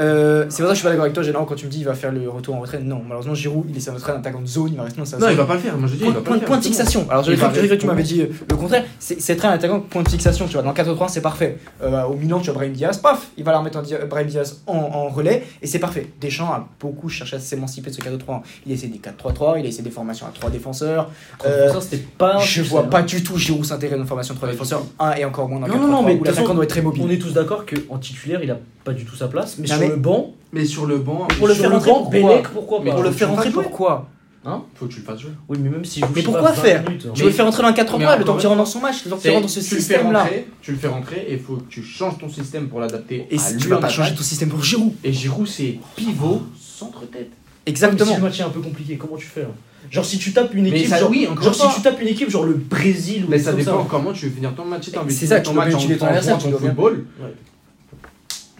euh, c'est pour ça que je suis pas d'accord avec toi, Général, quand tu me dis il va faire le retour en retraite. Non, malheureusement, Giroud, il est en retraite attaquant de zone, il va rester dans sa Non, zone. il va pas le faire. Moi, je dis, il Point, va pas point- le point de fixation. Alors, je Il va vais que tu m'avais dit euh, le contraire. C'est très un attaquant point de fixation. Tu vois, dans 4-3, c'est parfait. Euh, au Milan, tu as Brahim Diaz, paf, il va la remettre en Brahim Diaz en, en relais et c'est parfait. Deschamps a beaucoup cherché à s'émanciper de ce 4-3. Il a essayé des 4-3-3, il a essayé des formations à 3 défenseurs. Euh, pas. je vois hein. pas du tout Giroud s'intégrer dans une formation 3 Pas du défenseurs, tout. 1 et encore moins dans Non, 4-3-3 non, non, mais l'attaquant doit être très mobile. On est tous d'accord qu'en titulaire, il a pas du tout sa place. Mais Non, mais- le banc, Mais sur le banc, pour le sur faire le rentrer, banc, Bellec, pourquoi Mais Pour le faire rentrer, pourquoi faut que tu le fasses jouer. Oui, mais même si je Mais je pourquoi pas, 20 faire minutes, hein. Tu veux le faire rentrer dans un 4-3-3, Mais le temps tu rentres dans son match, le temps que tu rentres dans ce tu le fais système-là. rentrer, tu le fais rentrer et il faut que tu changes ton système pour l'adapter Et à si tu vas pas changer ton système pour Giroud. Et Giroud, c'est pivot, centre-tête. Si Exactement. le match est un peu compliqué, comment tu fais là Genre si tu tapes une équipe, ça, genre, oui, si tu tapes une équipe genre le Brésil ou Mais ça dépend comme comment tu veux finir ton match. Si t'as envie de C'est finir ton match en football. Ouais.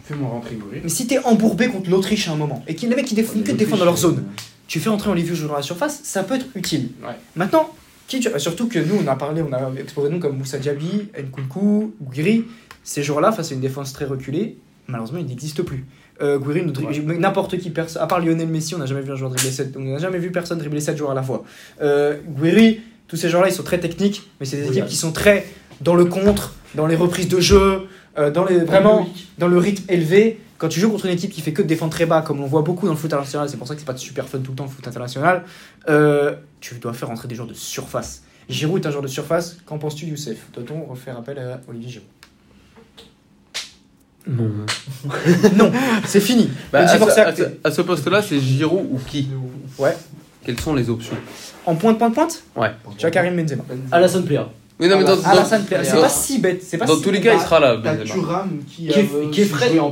Fais-moi rentrer Goury. Mais si t'es embourbé contre l'Autriche à un moment et que les mecs qui défendent que défendent dans leur zone, tu fais entrer Olivier jouer dans la surface, ça peut être utile. Ouais. Maintenant, qui tu- surtout que nous on a parlé, on a exploré nous comme Moussa Diaby, Nkunku, Guiri, ces joueurs-là face à une défense très reculée, malheureusement ils n'existent plus. Euh, Ouais. n'importe qui, perso- à part Lionel Messi, on n'a jamais vu un joueur dribbler 7, on n'a jamais vu personne dribbler 7 joueurs à la fois. Euh, Guiri, tous ces joueurs-là ils sont très techniques, mais c'est des Oui, équipes ouais. qui sont très dans le contre, dans les reprises de jeu, euh, dans les vraiment dans le rythme élevé, quand tu joues contre une équipe qui fait que de défendre très bas, comme on voit beaucoup dans le foot international, c'est pour ça que c'est pas super fun tout le temps le foot international, euh, tu dois faire rentrer des joueurs de surface. Giroud est un joueur de surface. Qu'en penses-tu, Youssef? Doit-on refaire appel à Olivier Giroud? Non. Non, c'est fini. Bah, à, ce, est à acté. ce- à ce poste-là, c'est Giroud ou qui? Ouais. Quelles sont les options? En pointe, pointe, pointe? Ouais. Tu as Karim Benzema. Alassane Plea. Oui, non, mais dans, dans- Plea, c'est dans- pas si bête. C'est pas dans si tous les cas, il sera là. T'as. Thuram qui, Qui est- qui est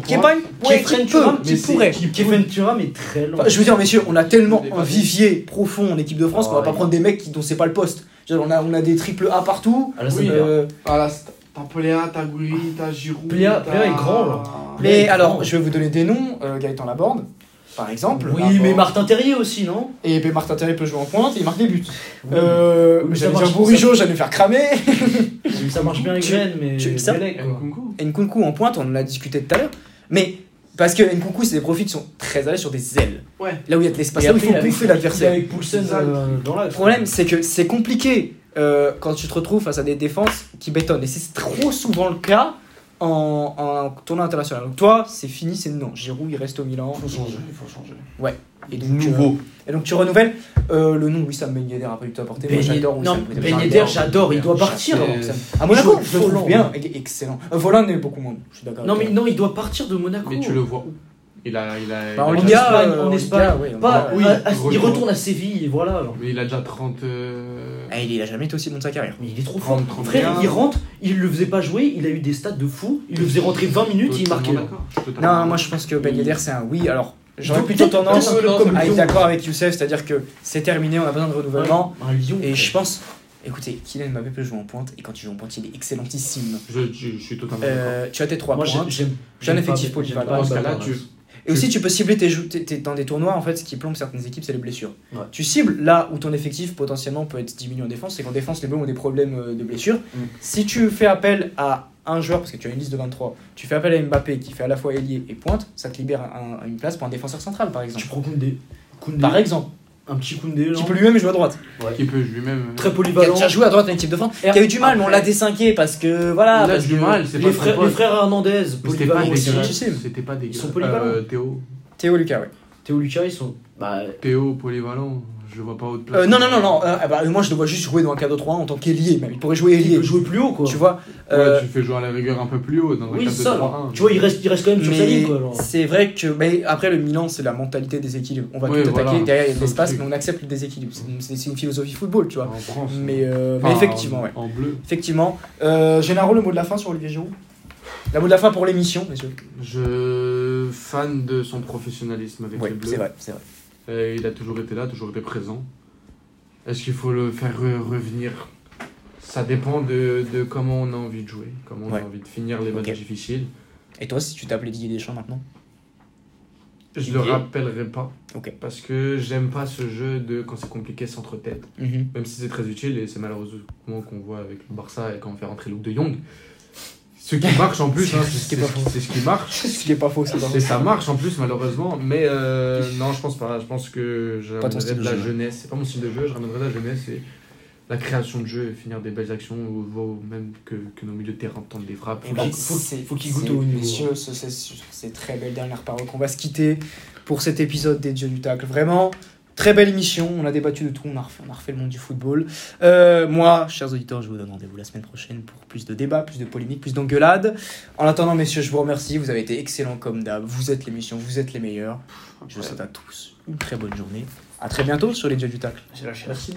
qui est pas une qui Thuram, mais qui pourrait. qui- Kevin Thuram est très lent. Enfin, je veux dire, messieurs, on a tellement un vivier profond en équipe de France qu'on va Ouais. pas prendre des mecs qui, dont c'est pas le poste. On, a, on a des triple A partout. Plea. Euh, Ah t'as Pelea, t'as Gouiri, t'as Giroud. Plea est grand, là. mais alors, je vais vous donner des noms. Euh, Gaëtan Laborde, par exemple. Oui, mais Martin Terrier aussi, non Et ben, Martin Terrier peut jouer en pointe et il marque des buts. Euh, Oui, mais ça J'allais dire Bourigeau, j'allais me faire cramer. Ça marche bien avec Rennes, mais. tu- ça-. Nkunku. Nkunku en pointe, on en a discuté tout à l'heure. Mais parce que Nkunku, c'est des profils qui sont très allés sur des ailes. Ouais. Là où il y a de l'espace, Et là où il faut bouffer l'adversaire. Avec Poulsen euh, dans la. Le problème, c'est que c'est compliqué euh, quand tu te retrouves face à des défenses qui bétonnent. Et c'est trop souvent le cas en, en tournoi international. Donc toi, c'est fini, c'est non. Giroud, il reste au Milan. Il faut changer, il faut changer. Et donc, Nouveau. euh, et donc tu renouvelles. Euh, le nom, Wissam Ben Yedder a pas du tout apporté. Moi, Ben j'adore Wissam Ben Yedder, j'adore, il doit partir. À Monaco, je le trouve volant. bien. Excellent. Euh, Volan est beaucoup moins. Je suis d'accord. Non, mais non, il doit partir de Monaco. Mais tu le vois où? Il a, il a, Bah, en il a Espagne, euh, en en Espagne. Liga, oui, Pas, à- à- il retourne à Séville, et voilà. alors. Mais il a déjà 30. euh, Ah, il a jamais été aussi bon de sa carrière. Mais il est trop fort. 30, 31. Frère, il rentre, il le faisait pas jouer, il a eu des stats de fou, il le faisait rentrer 20 minutes, il totalement marquait. Non, moi je pense que Ben Yedder c'est un oui. Alors j'aurais plutôt tendance à être d'accord avec Youssef, c'est-à-dire que c'est terminé, on a besoin de renouvellement. Un. Et je pense, écoutez, Kylian Mbappé peut jouer en pointe et quand il joue en pointe, il est excellentissime. Je, je- je suis totalement d'accord. Euh, tu as tes trois Moi, points. J'ai un effectif polyvalent. Dans ce cas-là, hein. tu. Et aussi, tu peux cibler tes, tes- tes- dans des tournois, en fait, ce qui plombe certaines équipes, c'est les blessures. Ouais. Tu cibles là où ton effectif potentiellement peut être diminué en défense, c'est qu'en défense, les Bleus ont des problèmes euh, de blessures. Mm. Si tu fais appel à un joueur, parce que tu as une liste de 23, tu fais appel à Mbappé qui fait à la fois ailier et pointe, ça te libère un- une place pour un défenseur central, par exemple. Tu prends Koundé. Koundé. Par exemple, Un petit Koundé, qui peut lui-même jouer à droite. Qui peut lui-même. Très Qui a polyvalent. déjà joué à droite dans l'équipe de France, qui a eu du mal, mais on l'a décinqué parce que voilà. Il a parce du que- mal, c'est pas Les son frères, les frères Hernandez, C'était pas polyvalents aussi. dégueulasse. aussi. C'était pas dégueulasse. sont polyvalents. Euh, Théo. Théo Lucas, ouais. Théo Lucas, ils sont. Bah, Théo polyvalent. Je vois pas autre place. Euh, non, non, non, non. euh, ah bah, moi, je le vois juste jouer dans un 4-3 en tant qu'ailier, même. Il pourrait jouer il ailier. peut jouer plus haut, quoi. Tu vois Ouais, euh, tu fais jouer à la rigueur un peu plus haut dans un Oui, 4 ça. 3 1 Tu vois, il reste, il reste quand même sur sa Mais ligne, quoi. genre. c'est vrai que mais après le Milan c'est la mentalité des équilibres. On va Ouais, tout attaquer, voilà. derrière il y a de l'espace, le mais on accepte le déséquilibre. C'est une philosophie football, tu vois. En France. Mais, euh, Enfin, mais effectivement, en- ouais. En bleu. Effectivement. Euh, Génaro, le mot de la fin sur Olivier Giroud? Le mot de la fin pour l'émission, messieurs. Je fan de son professionnalisme avec Oui, les Bleus. c'est vrai, c'est vrai. Euh, il a toujours été là, toujours été présent. Est-ce qu'il faut le faire re- revenir? Ça dépend de, de comment on a envie de jouer, comment on Ouais. a envie de finir les matchs difficiles. Et toi, si tu t'appelais Didier Deschamps maintenant? Je le Ok. rappellerai pas. Parce que j'aime pas ce jeu de quand c'est compliqué centre-tête. Même si c'est très utile et c'est malheureusement qu'on voit avec le Barça et quand on fait rentrer Luke de Jong. Ce qui marche en plus, C'est hein, ce c'est qui est pas faux. c'est ce qui marche. Ce qui est pas faux, c'est Et ça marche en plus malheureusement, mais euh, non je pense pas, je pense que je Pas ton ramènerais style de de la jeu. jeunesse, c'est pas mon style de jeu, je ramènerais de la jeunesse et la création de jeu et finir des belles actions ou, même que, que nos milieux de terrain tentent des frappes. Faut- c'est- faut qu'il c'est- goûte au niveau. Messieurs, ce- c'est sur ces très belles dernières paroles qu'on va se quitter pour cet épisode des Dieux du Tacle. Vraiment, très belle émission. On a débattu de tout. On a refait, on a refait le monde du football. Euh, moi, chers auditeurs, je vous donne rendez-vous la semaine prochaine pour plus de débats, plus de polémiques, plus d'engueulades. En attendant, messieurs, je vous remercie. Vous avez été excellents comme d'hab. Vous êtes l'émission, vous êtes les meilleurs. Je vous souhaite à tous une très bonne journée. À très bientôt sur les Dieux du Tacle. La